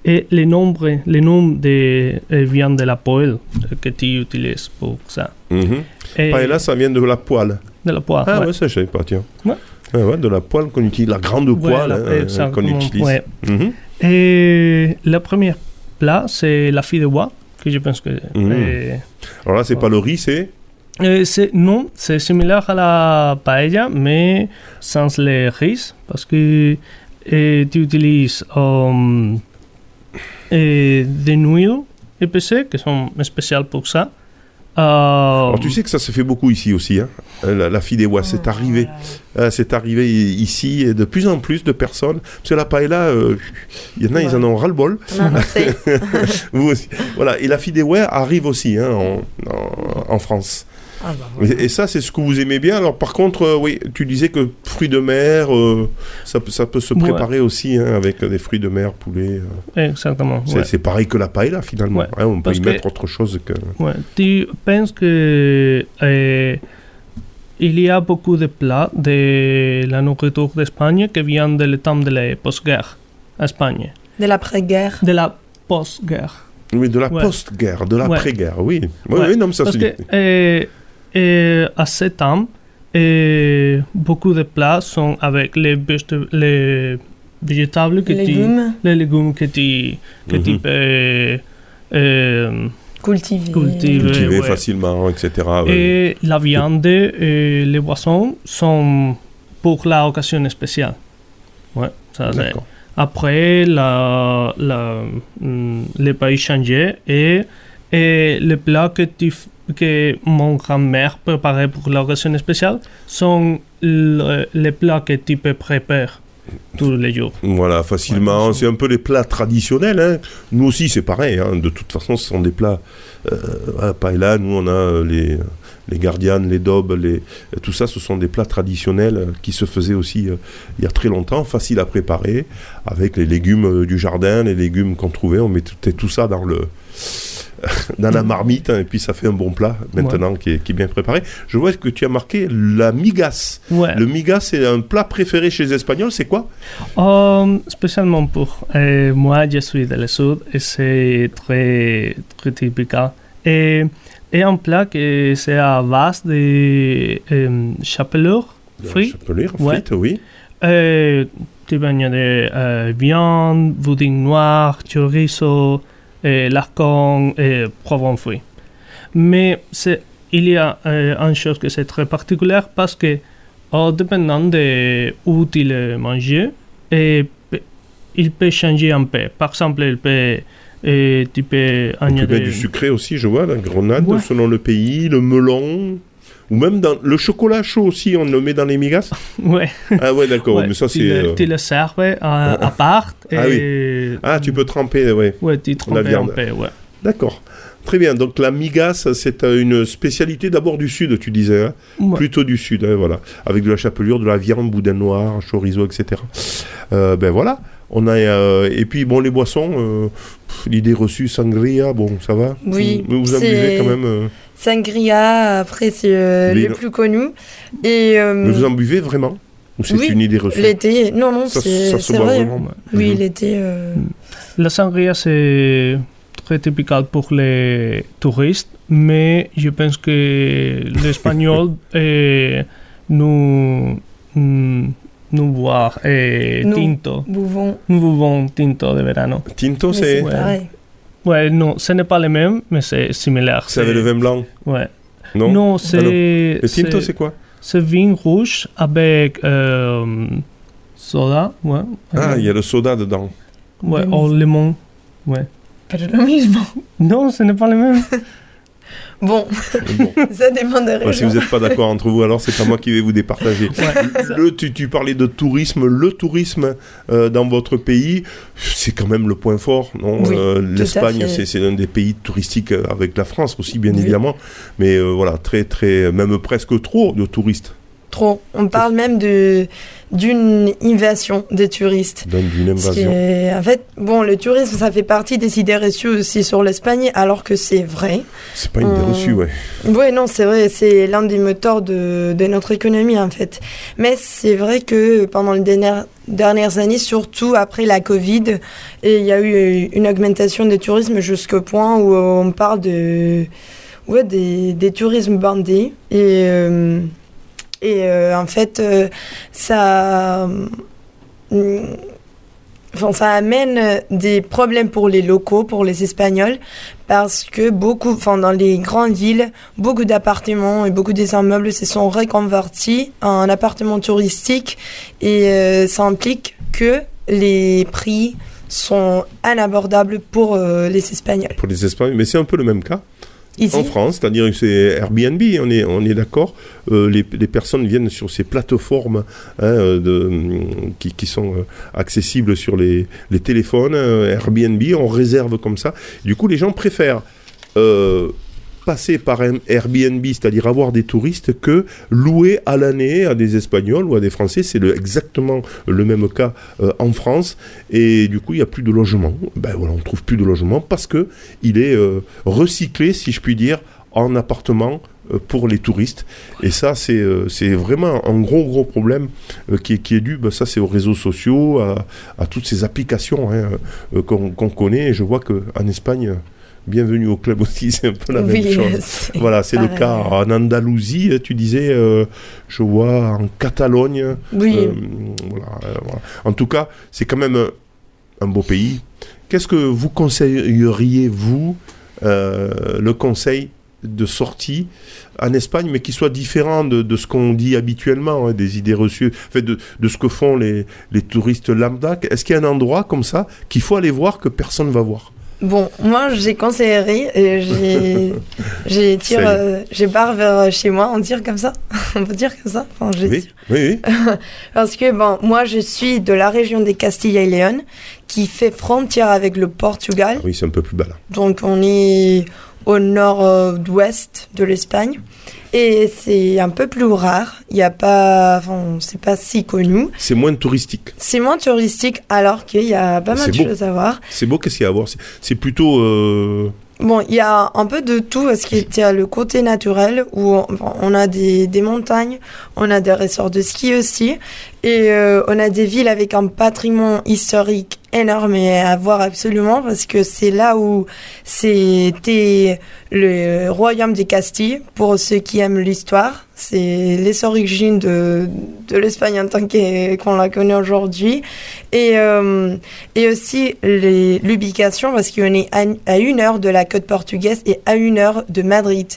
et le nombre, le nom de, euh, vient de la poêle que tu utilises pour ça. Mhm. Et- Paella, ça vient de la poêle. De la poêle, Ah ouais. ouais, ça je savais pas, tiens. Ouais. Ouais, ouais, de la poêle qu'on utilise, la grande poêle la- hein, euh, qu'on utilise. Mhm. Et le premier plat, c'est la fideuà, que je pense que... Mhm. Alors là, c'est pas le riz, c'est euh, c'est, non, c'est similaire à la paella, mais sans les riz, parce que euh, tu utilises euh, euh, des huiles épaissées, qui sont spéciales pour ça. Euh, Alors tu sais que ça se fait beaucoup ici aussi, hein. Euh, la, la fideuà, c'est arrivé, Euh, c'est arrivé ici et de plus en plus de personnes. Parce que la paella, euh, il y en a, ils en ont ras le bol. On en a assez. Vous aussi. Voilà, et la fideuà arrive aussi hein, en, en- en France. Ah bah Et, et ça, c'est ce que vous aimez bien. Alors par contre, euh, oui, tu disais que fruits de mer, euh, ça, peut- ça peut se Ouais. préparer aussi hein, avec des fruits de mer, poulet. euh. Exactement. C'est ouais. pareil que la paella finalement. Ouais, hein, on peut parce y que- mettre autre chose que. Ouais. Tu penses que euh, il y a beaucoup de plats de la nourriture d'Espagne qui viennent de temps de la post-guerre à Espagne? De l'après-guerre. De la post-guerre. Oui, de la Ouais. post-guerre, de Ouais. l'après-guerre, oui. Oui, Ouais. oui, non, mais ça Parce c'est. Euh, euh, à ce temps, euh, beaucoup de plats sont avec les, les végétables que Légumes. tu, les légumes que tu, que tu Mhm. peux euh, Cultiver. cultiver. Cultiver ouais. facilement, etc. ouais. Et la viande et les boissons sont pour la occasion spéciale. Ouais, ça. Après, la, la, mm, les pays changé et, et les plats que, tu f- que mon grand-mère préparait pour l'occasion spéciale sont le- les plats que tu peux préparer tous les jours. Voilà, facilement. c'est un peu les plats traditionnels. hein. Nous aussi, c'est pareil. hein. De toute façon, ce sont des plats. Euh, voilà, paella, nous, on a euh, les, les gardianes, les daubes, les, tout ça, ce sont des plats traditionnels euh, qui se faisaient aussi euh, il y a très longtemps, faciles à préparer, avec les légumes euh, du jardin, les légumes qu'on trouvait. On mettait tout ça dans le. dans la marmite, hein, et puis ça fait un bon plat maintenant qui, est, qui est bien préparé. Je vois que tu as marqué la migas. Ouais. Le migas, c'est un plat préféré chez les Espagnols, c'est quoi? Euh, spécialement pour euh, moi, je suis de le sud et c'est très, très typique. Et, et un plat que c'est à base de euh, chapelure frites. Chapelure, Ouais. frites, oui. Euh, tu peux añadir euh, viande, boudin noir, chorizo, et poivron fruit. Mais c'est, il y a euh, une chose que c'est très particulière parce que, euh, dépendant de où tu le manges, et il peut changer un peu. Par exemple, il peut, euh, tu peux añadir... du sucré aussi, je vois, la grenade, Ouais. selon le pays, le melon, ou même dans le chocolat chaud aussi, on le met dans les migas Ouais. Ah ouais, d'accord, Ouais, mais ça tu c'est... le, euh, tu le serves à, à part. Ah oui. Ah, tu peux tremper, ouais. Ouais, tu la trempes un viande. peu, ouais. D'accord. Très bien, donc la migas, c'est euh, une spécialité d'abord du sud, tu disais, hein Ouais. plutôt du sud, hein, voilà, avec de la chapelure, de la viande, boudin noir, chorizo, etc. Euh, ben voilà, On a euh, et puis bon les boissons, euh, pff, l'idée reçue sangria, bon ça va. Oui, Vous, vous buvez quand même. euh, Sangria, après, c'est euh, le plus connu. Et, euh, Mais vous en buvez vraiment Ou c'est oui, une idée reçue? L'été, non, non, Ça- c'est ça se c'est boit vrai. vraiment, Oui, Mhm. l'été. euh, La sangria, c'est très typique pour les touristes, mais je pense que les Espagnols eh, nous, mm, nous boivent eh, Nous tinto. buvons. Nous buvons tinto de verano. Tinto, c'est pareil. Ouais, non, ce n'est pas le même, mais c'est similaire. C'est avec le vin blanc Ouais. Non? Non, c'est. Le tinto, c'est quoi? C'est vin rouge avec euh, soda, ouais. Ah, il y a le soda dedans. Ouais, au limon, ouais. Pero lo mismo. Non, ce n'est pas le même. Bon, ça des Ouais, si vous n'êtes pas d'accord entre vous, alors c'est pas moi qui vais vous départager. le, tu, tu parlais de tourisme, le tourisme euh, dans votre pays, c'est quand même le point fort, non Oui, Euh, L'Espagne, c'est c'est l'un des pays touristiques euh, avec la France aussi, bien Oui. évidemment, mais euh, voilà, très très, même presque trop de touristes. Trop. On parle même de d'une invasion des touristes. Donne d'une invasion. est- en fait, bon, le tourisme, ça fait partie des idées reçues aussi sur l'Espagne, alors que c'est vrai. C'est pas une idée Euh, reçue, ouais. Oui, non, c'est vrai, c'est l'un des moteurs de, de notre économie en fait. Mais c'est vrai que pendant les dernières, dernières années, surtout après la Covid, et il y a eu une augmentation des tourismes jusqu'au point où on parle de, ouais, des, des tourismes bandés. Et, euh, et euh, en fait, euh, ça. euh, Enfin, ça amène des problèmes pour les locaux, pour les Espagnols, parce que beaucoup, enfin, dans les grandes villes, beaucoup d'appartements et beaucoup des immeubles se sont reconvertis en appartements touristiques et ça implique que les prix sont inabordables pour les Espagnols. Pour les Espagnols, mais c'est un peu le même cas. En France, c'est-à-dire que c'est Airbnb, on est, on est d'accord, euh, les, personnes viennent sur ces plateformes hein, euh, hum, qui, sont euh, accessibles sur les, téléphones, Airbnb, on réserve comme ça. Du coup, les gens préfèrent passer par un Airbnb, c'est-à-dire avoir des touristes, que louer à l'année à des Espagnols ou à des Français. C'est exactement le même cas euh, en France. Et du coup, il n'y a plus de logement. Ben voilà, on trouve plus de logement parce que il est euh, recyclé, si je puis dire, en appartement euh, pour les touristes. Et ça, c'est vraiment un gros, gros problème qui, est, dû, ben, ça c'est aux réseaux sociaux, à, toutes ces applications hein, qu'on connaît. Et je vois qu'en Espagne, bienvenue au club aussi, c'est un peu la Oui, même chose. Voilà, c'est le cas en Andalousie, euh, tu disais, euh, je vois en Catalogne. Oui. euh, voilà, euh, voilà. En tout cas, c'est quand même un, beau pays. Qu'est-ce que vous conseilleriez, vous, euh, le conseil de sortie en Espagne, mais qui soit différent de, de ce qu'on dit habituellement, hein, des idées reçues, fait, de, de ce que font les, les touristes lambda? Est-ce qu'il y a un endroit comme ça qu'il faut aller voir que personne ne va voir? Bon, moi j'ai conseillerie et j'ai j'ai est. euh, j'ai barre vers chez moi, on tire comme ça, on peut dire comme ça. Enfin, je Oui, oui, oui. Parce que bon, moi je suis de la région des Castilla et León qui fait frontière avec le Portugal. Oui, c'est un peu plus bas là. Donc on est au nord-ouest de l'Espagne et c'est un peu plus rare. Il y a pas, enfin, c'est pas si connu. C'est moins touristique. C'est moins touristique alors qu'il y a pas mal de beau. choses à voir. C'est beau, qu'est-ce qu'il y a à voir? C'est- plutôt. euh, Bon, il y a un peu de tout parce qu'il y a le côté naturel où on a des, des montagnes, on a des ressorts de ski aussi et euh, on a des villes avec un patrimoine historique énorme et à voir absolument parce que c'est là où c'était le royaume des Castilles pour ceux qui aiment l'histoire. C'est les origines de, de l'Espagne en tant que- qu'on la connaît aujourd'hui. Et, euh, et aussi les- l'ubication parce qu'on est à, à une heure de la côte portugaise et à une heure de Madrid.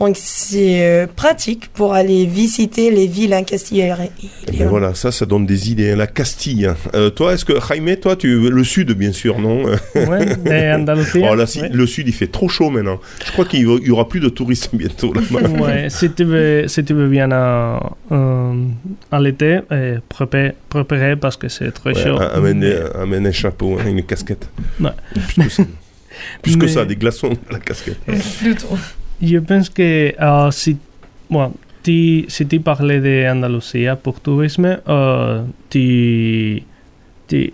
Donc c'est euh, pratique pour aller visiter les villes en Castille et ben voilà, ça, ça donne des idées. La Castille. Euh, toi, est-ce que Jaime, toi, tu le sud, bien sûr, non? Andalousie. Oh, ouais. Le sud, il fait trop chaud maintenant. Je crois qu'il y aura plus de touristes bientôt là-bas. Ouais, si tu veux, si tu veux bien à, à l'été, eh, prépare- préparer parce que c'est très Ouais, chaud. amène, Mais- amène un chapeau, hein, une casquette. Ouais. Plus que ça, Plus que ça, des glaçons à la casquette. Plutôt. Je pense que euh, si, bon, tu, si tu parlais d'Andalousie pour tourisme, euh, tu, tu,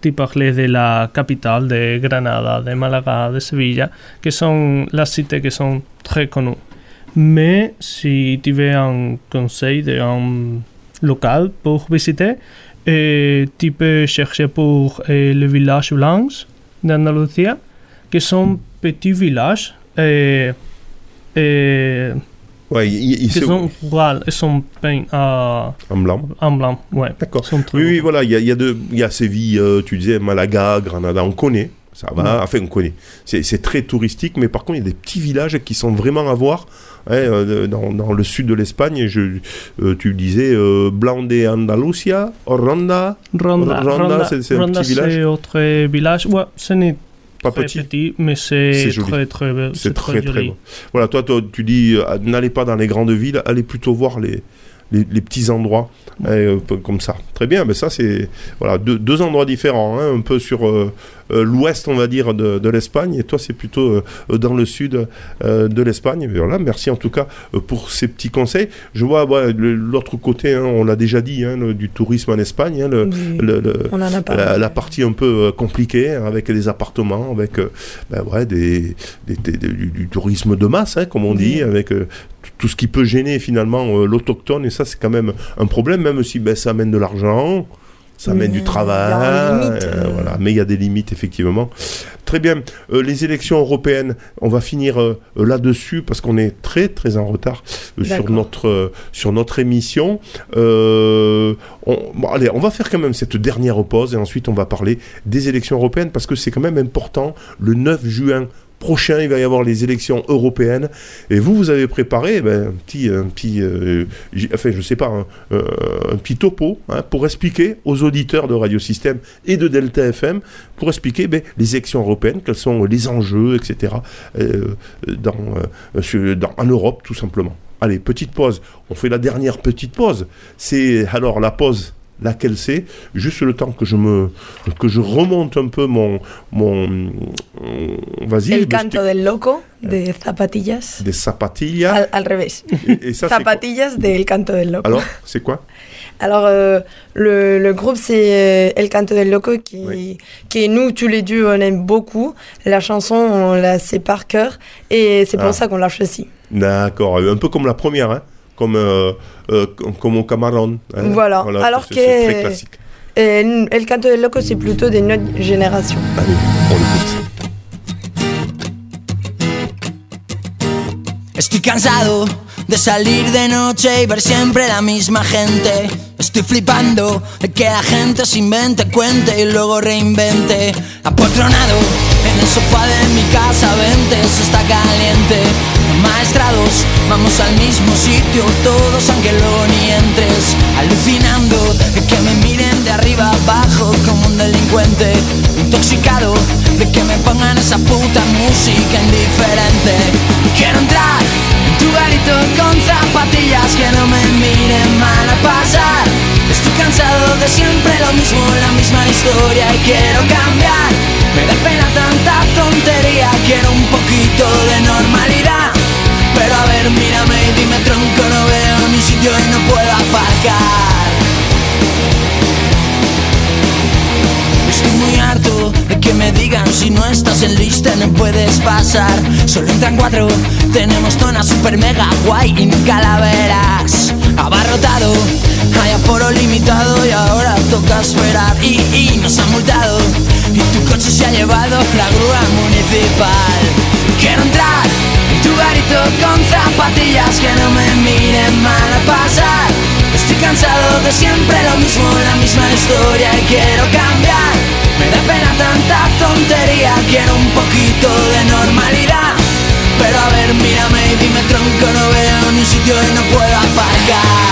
tu parlais de la capitale, de Granada, de Malaga, de Sevilla, qui sont les cités qui sont très connues. Mais si tu veux un conseil d'un local pour visiter, et tu peux chercher pour le village blanc d'Andalousie, qui sont petits villages. euh, euh, Ouais, il- il- qui c'est- sont rurales et sont peints à- En blanc. en blanc. Ouais. D'accord. Oui, oui, voilà, il y a, y, a de- il y a Séville, euh, tu disais, Malaga, Granada, on connaît. Ça va, Ouais. enfin on connaît. C'est très touristique, mais par contre il y a des petits villages qui sont vraiment à voir. Hein, euh, dans, dans le sud de l'Espagne, euh, tu disais euh, Blanc de Andalusia, Ronda, Ronda, Ronda, c'est un Ronda, petit village. c'est autre village. Ouais, ce n'est Pas très petit. mais c'est très très C'est très très bon. Voilà, toi, toi, tu dis, euh, n'allez pas dans les grandes villes, allez plutôt voir les, les, les petits endroits euh, peu- comme ça. Très bien, mais ça c'est voilà deux, deux endroits différents, hein, un peu sur euh, l'ouest, on va dire, de, de l'Espagne, et toi c'est plutôt euh, euh, dans le sud euh, de l'Espagne. Voilà, merci en tout cas euh, pour ces petits conseils. Je vois le- l'autre côté, hein, on l'a déjà dit, hein, le- du tourisme en Espagne, hein, le, Oui, le- le- on en a parlé. la, la partie un peu euh, compliquée hein, avec des appartements, avec euh, ben ouais, des, des- des- des- du, du tourisme de masse, comme on dit, avec euh, tout- ce qui peut gêner finalement euh, l'autochtone. Et ça, c'est quand même un problème, même si ben, ça amène de l'argent. Ça amène du travail, il y a une limite, euh, voilà. mais il y a des limites effectivement. Très bien, Euh, les élections européennes, on va finir euh, là-dessus parce qu'on est très très en retard sur notre sur notre émission. On, bon, allez, on va faire quand même cette dernière pause et ensuite on va parler des élections européennes parce que c'est quand même important. Le 9 juin prochain, il va y avoir les élections européennes et vous, vous avez préparé ben, un petit, un petit, euh, enfin je sais pas, un, euh, petit topo hein, pour expliquer aux auditeurs de Radio Système et de Delta FM pour expliquer ben, les élections européennes, quels sont les enjeux, etc. euh, dans- en Europe tout simplement. Allez, petite pause. On fait la dernière petite pause. C'est alors la pause. Laquelle c'est Juste le temps que je me que je remonte un peu mon mon vas-y. El canto del loco de Zapatillas. des zapatillas. Al, al revés. Et, ça, Zapatillas del canto del loco. Alors, c'est quoi? Alors, euh, le, le groupe, c'est euh, El Canto del Loco, qui, qui nous, tous les deux, on aime beaucoup. La chanson, on la sait par cœur, et c'est pour Ah. ça qu'on l'a choisi. D'accord, un peu comme la première, hein comme, euh, euh, comme, au Cameroun. hein. Voilà. Alors c'est- c'est très que classique. euh, El Canto del Loco, c'est plutôt de notre génération. Allez, on l'écoute. Estoy cansado de salir de noche y ver siempre la misma gente. Estoy flipando de que la gente se invente, cuente y luego reinvente. Apotronado en el sofá de mi casa, vente, se está caliente. Maestrados, vamos al mismo sitio, todos luego ni entres. Alucinando de que me miren de arriba abajo como un delincuente. Intoxicado de que me pongan esa puta música indiferente. Quiero entrar en tu garito con zapatillas que no me miren mal a pasar. Estoy cansado de siempre lo mismo, la misma historia y quiero cambiar. Me da pena tanta tontería, quiero un poquito de normalidad. Pero a ver, mírame y dime tronco, no veo ni sitio y no puedo aparcar. Estoy muy harto de que me digan si no estás en lista no puedes pasar. Solo entran cuatro, tenemos zona super mega guay y ni calaveras. Abarrotado, hay aforo limitado y ahora toca esperar. Y, y nos han multado y tu coche se ha llevado la grúa municipal. Quiero entrar en tu garito con zapatillas que no me miren mal a pasar. Estoy cansado de siempre lo mismo, la misma historia y quiero cambiar. Me da pena tanta tontería, quiero un poquito de normalidad. Pero a ver, mírame y dime tronco, no veo ni un sitio y no puedo aparcar.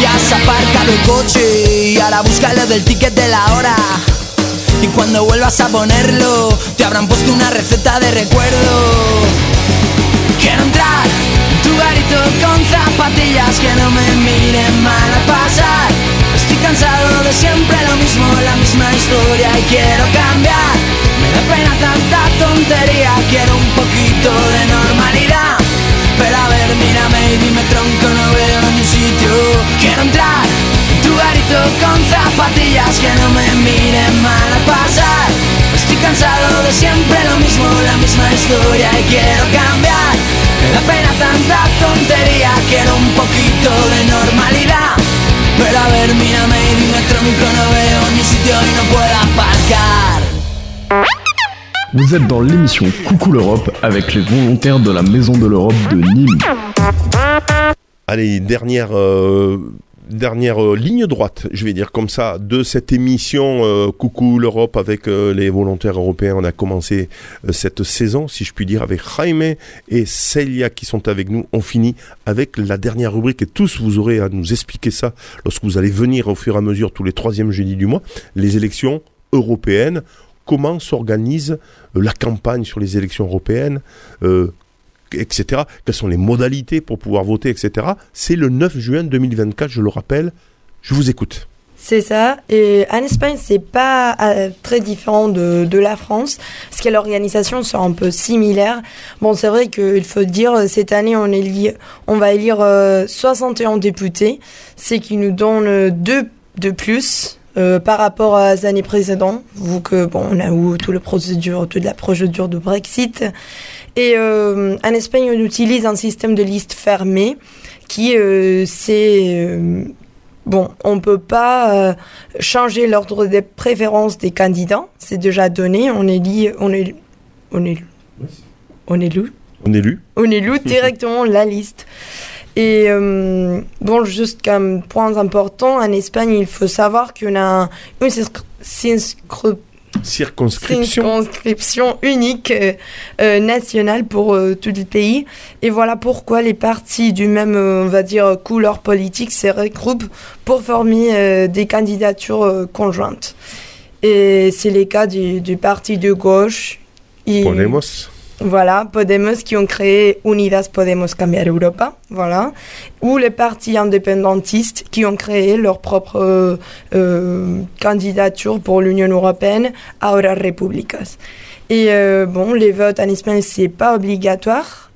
Ya has aparcado el coche y ahora búscalo del ticket de la hora. Y cuando vuelvas a ponerlo, te habrán puesto una receta de recuerdo. Quiero entrar en tu garito con zapatillas que no me miren mal a pasar. Estoy cansado de siempre lo mismo, la misma historia y quiero cambiar. Me da pena tanta tontería, quiero un poquito de normalidad. Pero a ver, mírame y dime tronco, no veo ni sitio. Quiero entrar en tu garito con zapatillas que no me miren mal a pasar. Estoy cansado de siempre lo mismo, la misma historia y quiero cambiar. Me da pena tanta tontería, quiero un poquito de normalidad. Pero a ver, mírame y dime tronco, no veo ni sitio y no puedo aparcar. Vous êtes dans l'émission Coucou l'Europe avec les volontaires de la Maison de l'Europe de Nîmes. Allez, dernière, euh, dernière euh, ligne droite, je vais dire comme ça, de cette émission euh, Coucou l'Europe avec euh, les volontaires européens. On a commencé cette saison, si je puis dire, avec Jaime et Celia qui sont avec nous. On finit avec la dernière rubrique et tous vous aurez à nous expliquer ça lorsque vous allez venir au fur et à mesure tous les troisièmes jeudis du mois, les élections européennes. Comment s'organise la campagne sur les élections européennes etc. Quelles sont les modalités pour pouvoir voter, etc. C'est le 9 juin 2024, je le rappelle. Je vous écoute. C'est ça. Et en Espagne, c'est pas euh, très différent de, de la France, parce que l'organisation sont un peu similaire. Bon, c'est vrai qu'il faut dire, euh, cette année, on, élit, on va élire euh, 61 députés, ce qui nous donne euh, deux de plus. euh, par rapport aux années précédentes, vu que bon, on a eu toute la procédure, toute la procédure de Brexit. Et euh, en Espagne, on utilise un système de liste fermée qui euh, c'est euh, Bon, on ne peut pas euh, changer l'ordre des préférences des candidats, c'est déjà donné, on élit, on est, on est, on élu, On est lu. on élu directement la liste. Et euh, bon, juste comme point important, en Espagne, il faut savoir qu'on a une circ- circonscription Circonscription. circonscription unique euh, euh, nationale pour euh, tout le pays. Et voilà pourquoi les partis du même, on va dire, couleur politique se regroupent pour former des candidatures conjointes. Et c'est le cas du, du parti de gauche. Et- Podemos. Voilà, Podemos qui ont créé Unidas Podemos Cambiar Europa, voilà, ou les partis indépendantistes qui ont créé leur propre euh, euh, candidature pour l'Union européenne, Ahora Repúblicas. Et euh, bon, les votes en Espagne, c'est pas obligatoire.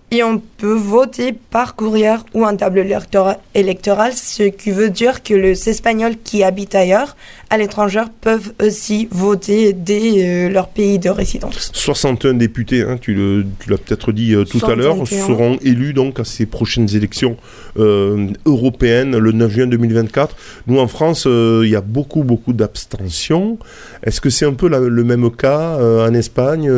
Peut voter par courrier ou en table électora- électorale, ce qui veut dire que les Espagnols qui habitent ailleurs, à l'étranger, peuvent aussi voter dès euh, leur pays de résidence. 61 députés, hein, tu le- tu l'as peut-être dit euh, tout à l'heure, 61. seront élus donc à ces prochaines élections euh, européennes le 9 juin 2024. Nous en France, il y a beaucoup beaucoup d'abstention. Est-ce que c'est un peu la- le même cas en Espagne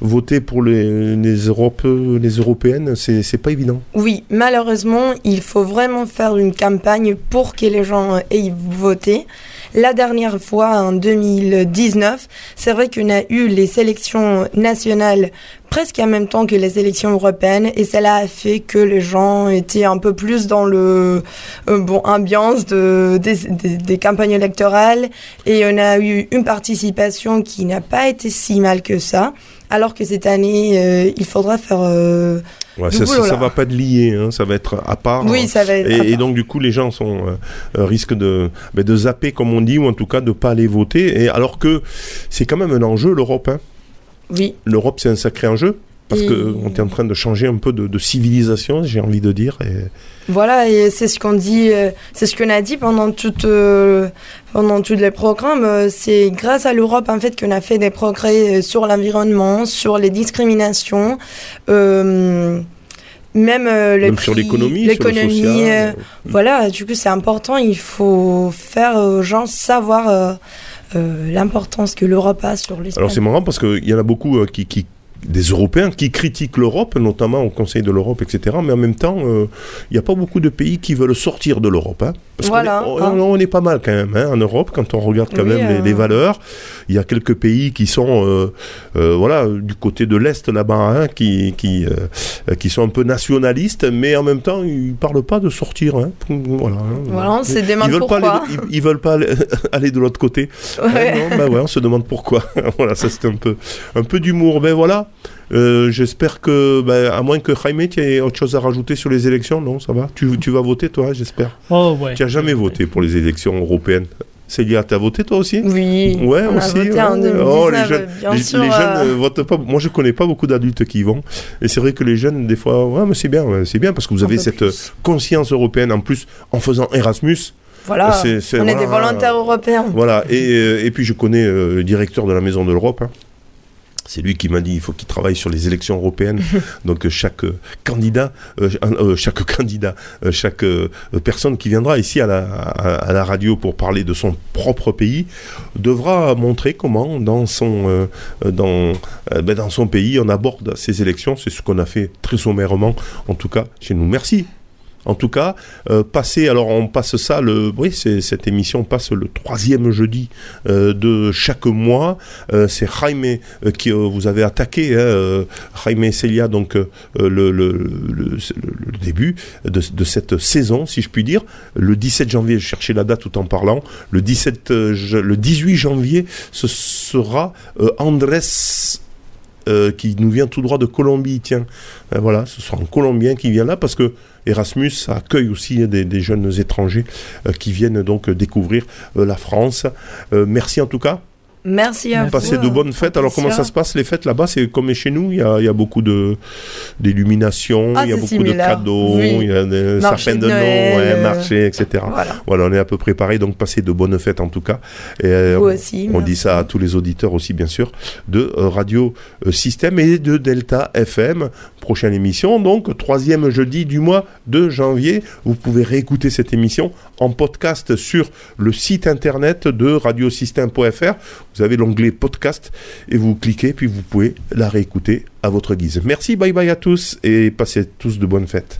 Voter pour les, les, Europes, les européennes, c'est pas évident. Oui, malheureusement, il faut vraiment faire une campagne pour que les gens euh, aient voté. La dernière fois, en 2019, c'est vrai qu'on a eu les sélections nationales presque en même temps que les élections européennes et cela a fait que les gens étaient un peu plus dans le euh, bon ambiance de, des, des- des campagnes électorales et on a eu une participation qui n'a pas été si mal que ça alors que cette année euh, il faudra faire euh, Ouais, ça, boulot, ça, ça là. va pas être lié, hein, ça va être à part. Oui, ça va être Et, à et part. donc du coup, les gens sont euh, euh, risquent de ben, de zapper, comme on dit, ou en tout cas de pas aller voter. Et alors que c'est quand même un enjeu l'Europe. Hein. Oui. L'Europe, c'est un sacré enjeu parce Et- que on est en train de changer un peu de, de civilisation, j'ai envie de dire. Et... Voilà, et c'est ce qu'on dit, euh, c'est ce qu'on a dit pendant toute, euh, pendant tous les programmes. euh, C'est grâce à l'Europe en fait qu'on a fait des progrès sur l'environnement, sur les discriminations, euh, même euh, Même sur prix- l'économie, sur l'économie. euh, voilà, du coup c'est important. Il faut faire aux gens savoir euh, l'importance que l'Europe a sur l'Espagne. Alors c'est marrant parce qu'il y en a beaucoup qui, qui des Européens qui critiquent l'Europe, notamment au Conseil de l'Europe, etc. Mais en même temps, euh, il n'y a pas beaucoup de pays qui veulent sortir de l'Europe. Hein, parce qu'on Voilà, est- on, hein. on est pas mal quand même hein, en Europe quand on regarde quand Oui, même les, euh. les valeurs. Il y a quelques pays qui sont, euh, euh, voilà, du côté de l'est là-bas, hein, qui qui euh, qui sont un peu nationalistes, mais en même temps ils parlent pas de sortir. Voilà. Voilà, on se demande ils veulent pas pourquoi. aller de- ils, ils veulent pas aller, aller de l'autre côté. Ouais. Ah non, bah ouais, on se demande pourquoi. voilà, ça c'était un peu, un peu d'humour. Ben voilà, Euh, J'espère que, ben, à moins que Jaime, tu aies autre chose à rajouter sur les élections, non Ça va? Tu, tu vas voter, toi, j'espère Oh, ouais. Tu n'as jamais voté pour les élections européennes Célia, t'as voté toi aussi? Oui. Ouais, on aussi. a voté ouais. en 2019, Oh, les jeunes, bien les, sûr, les jeunes euh, votent pas. Moi, je connais pas beaucoup d'adultes qui y vont. Et c'est vrai que les jeunes, des fois, ouais, mais c'est bien, c'est bien parce que vous avez cette conscience européenne. En plus, en faisant Erasmus. Voilà, on est voilà. des volontaires européens. Voilà, et, euh, et puis je connais euh, le directeur de la Maison de l'Europe. hein. C'est lui qui m'a dit il faut qu'il travaille sur les élections européennes. Donc chaque candidat, chaque candidat, chaque personne qui viendra ici à la, à, à la radio pour parler de son propre pays devra montrer comment dans son euh, euh, dans euh, ben, dans son pays on aborde ces élections. C'est ce qu'on a fait très sommairement, en tout cas chez nous. Merci. En tout cas, euh, passer, alors on passe ça, le, oui, cette émission passe le troisième jeudi euh, de chaque mois. Euh, c'est Jaime qui vous avez attaqué, hein, Jaime Celia, donc le, début de, cette saison, si je puis dire. Le 17 janvier, je cherchais la date tout en parlant. Le 17, je- le 18 janvier, ce sera Andrés qui nous vient tout droit de Colombie, tiens. Voilà, ce sera un Colombien qui vient là parce que Erasmus accueille aussi hein, des, jeunes étrangers euh, qui viennent donc découvrir euh, la France. Euh, merci en tout cas. Merci à vous. Passez de bonnes fêtes. Alors comment ça se passe les fêtes là-bas? C'est comme chez nous, il y a, il y a beaucoup d'illumination, Ah, il y a beaucoup similaire. de cadeaux, Oui. il y a des sapins de de Noël, ouais, marché, etc. Voilà. on est à peu près pareil. Donc passez de bonnes fêtes en tout cas. Et, euh, Vous aussi, On dit ça à tous les auditeurs aussi, bien sûr, de euh, Radio euh, Système et de Delta FM. Prochaine émission, donc troisième jeudi du mois de janvier. Vous pouvez réécouter cette émission en podcast sur le site internet de radiosystème.fr. Vous avez l'onglet podcast et vous cliquez, puis vous pouvez la réécouter à votre guise. Merci, bye bye à tous et passez tous de bonnes fêtes.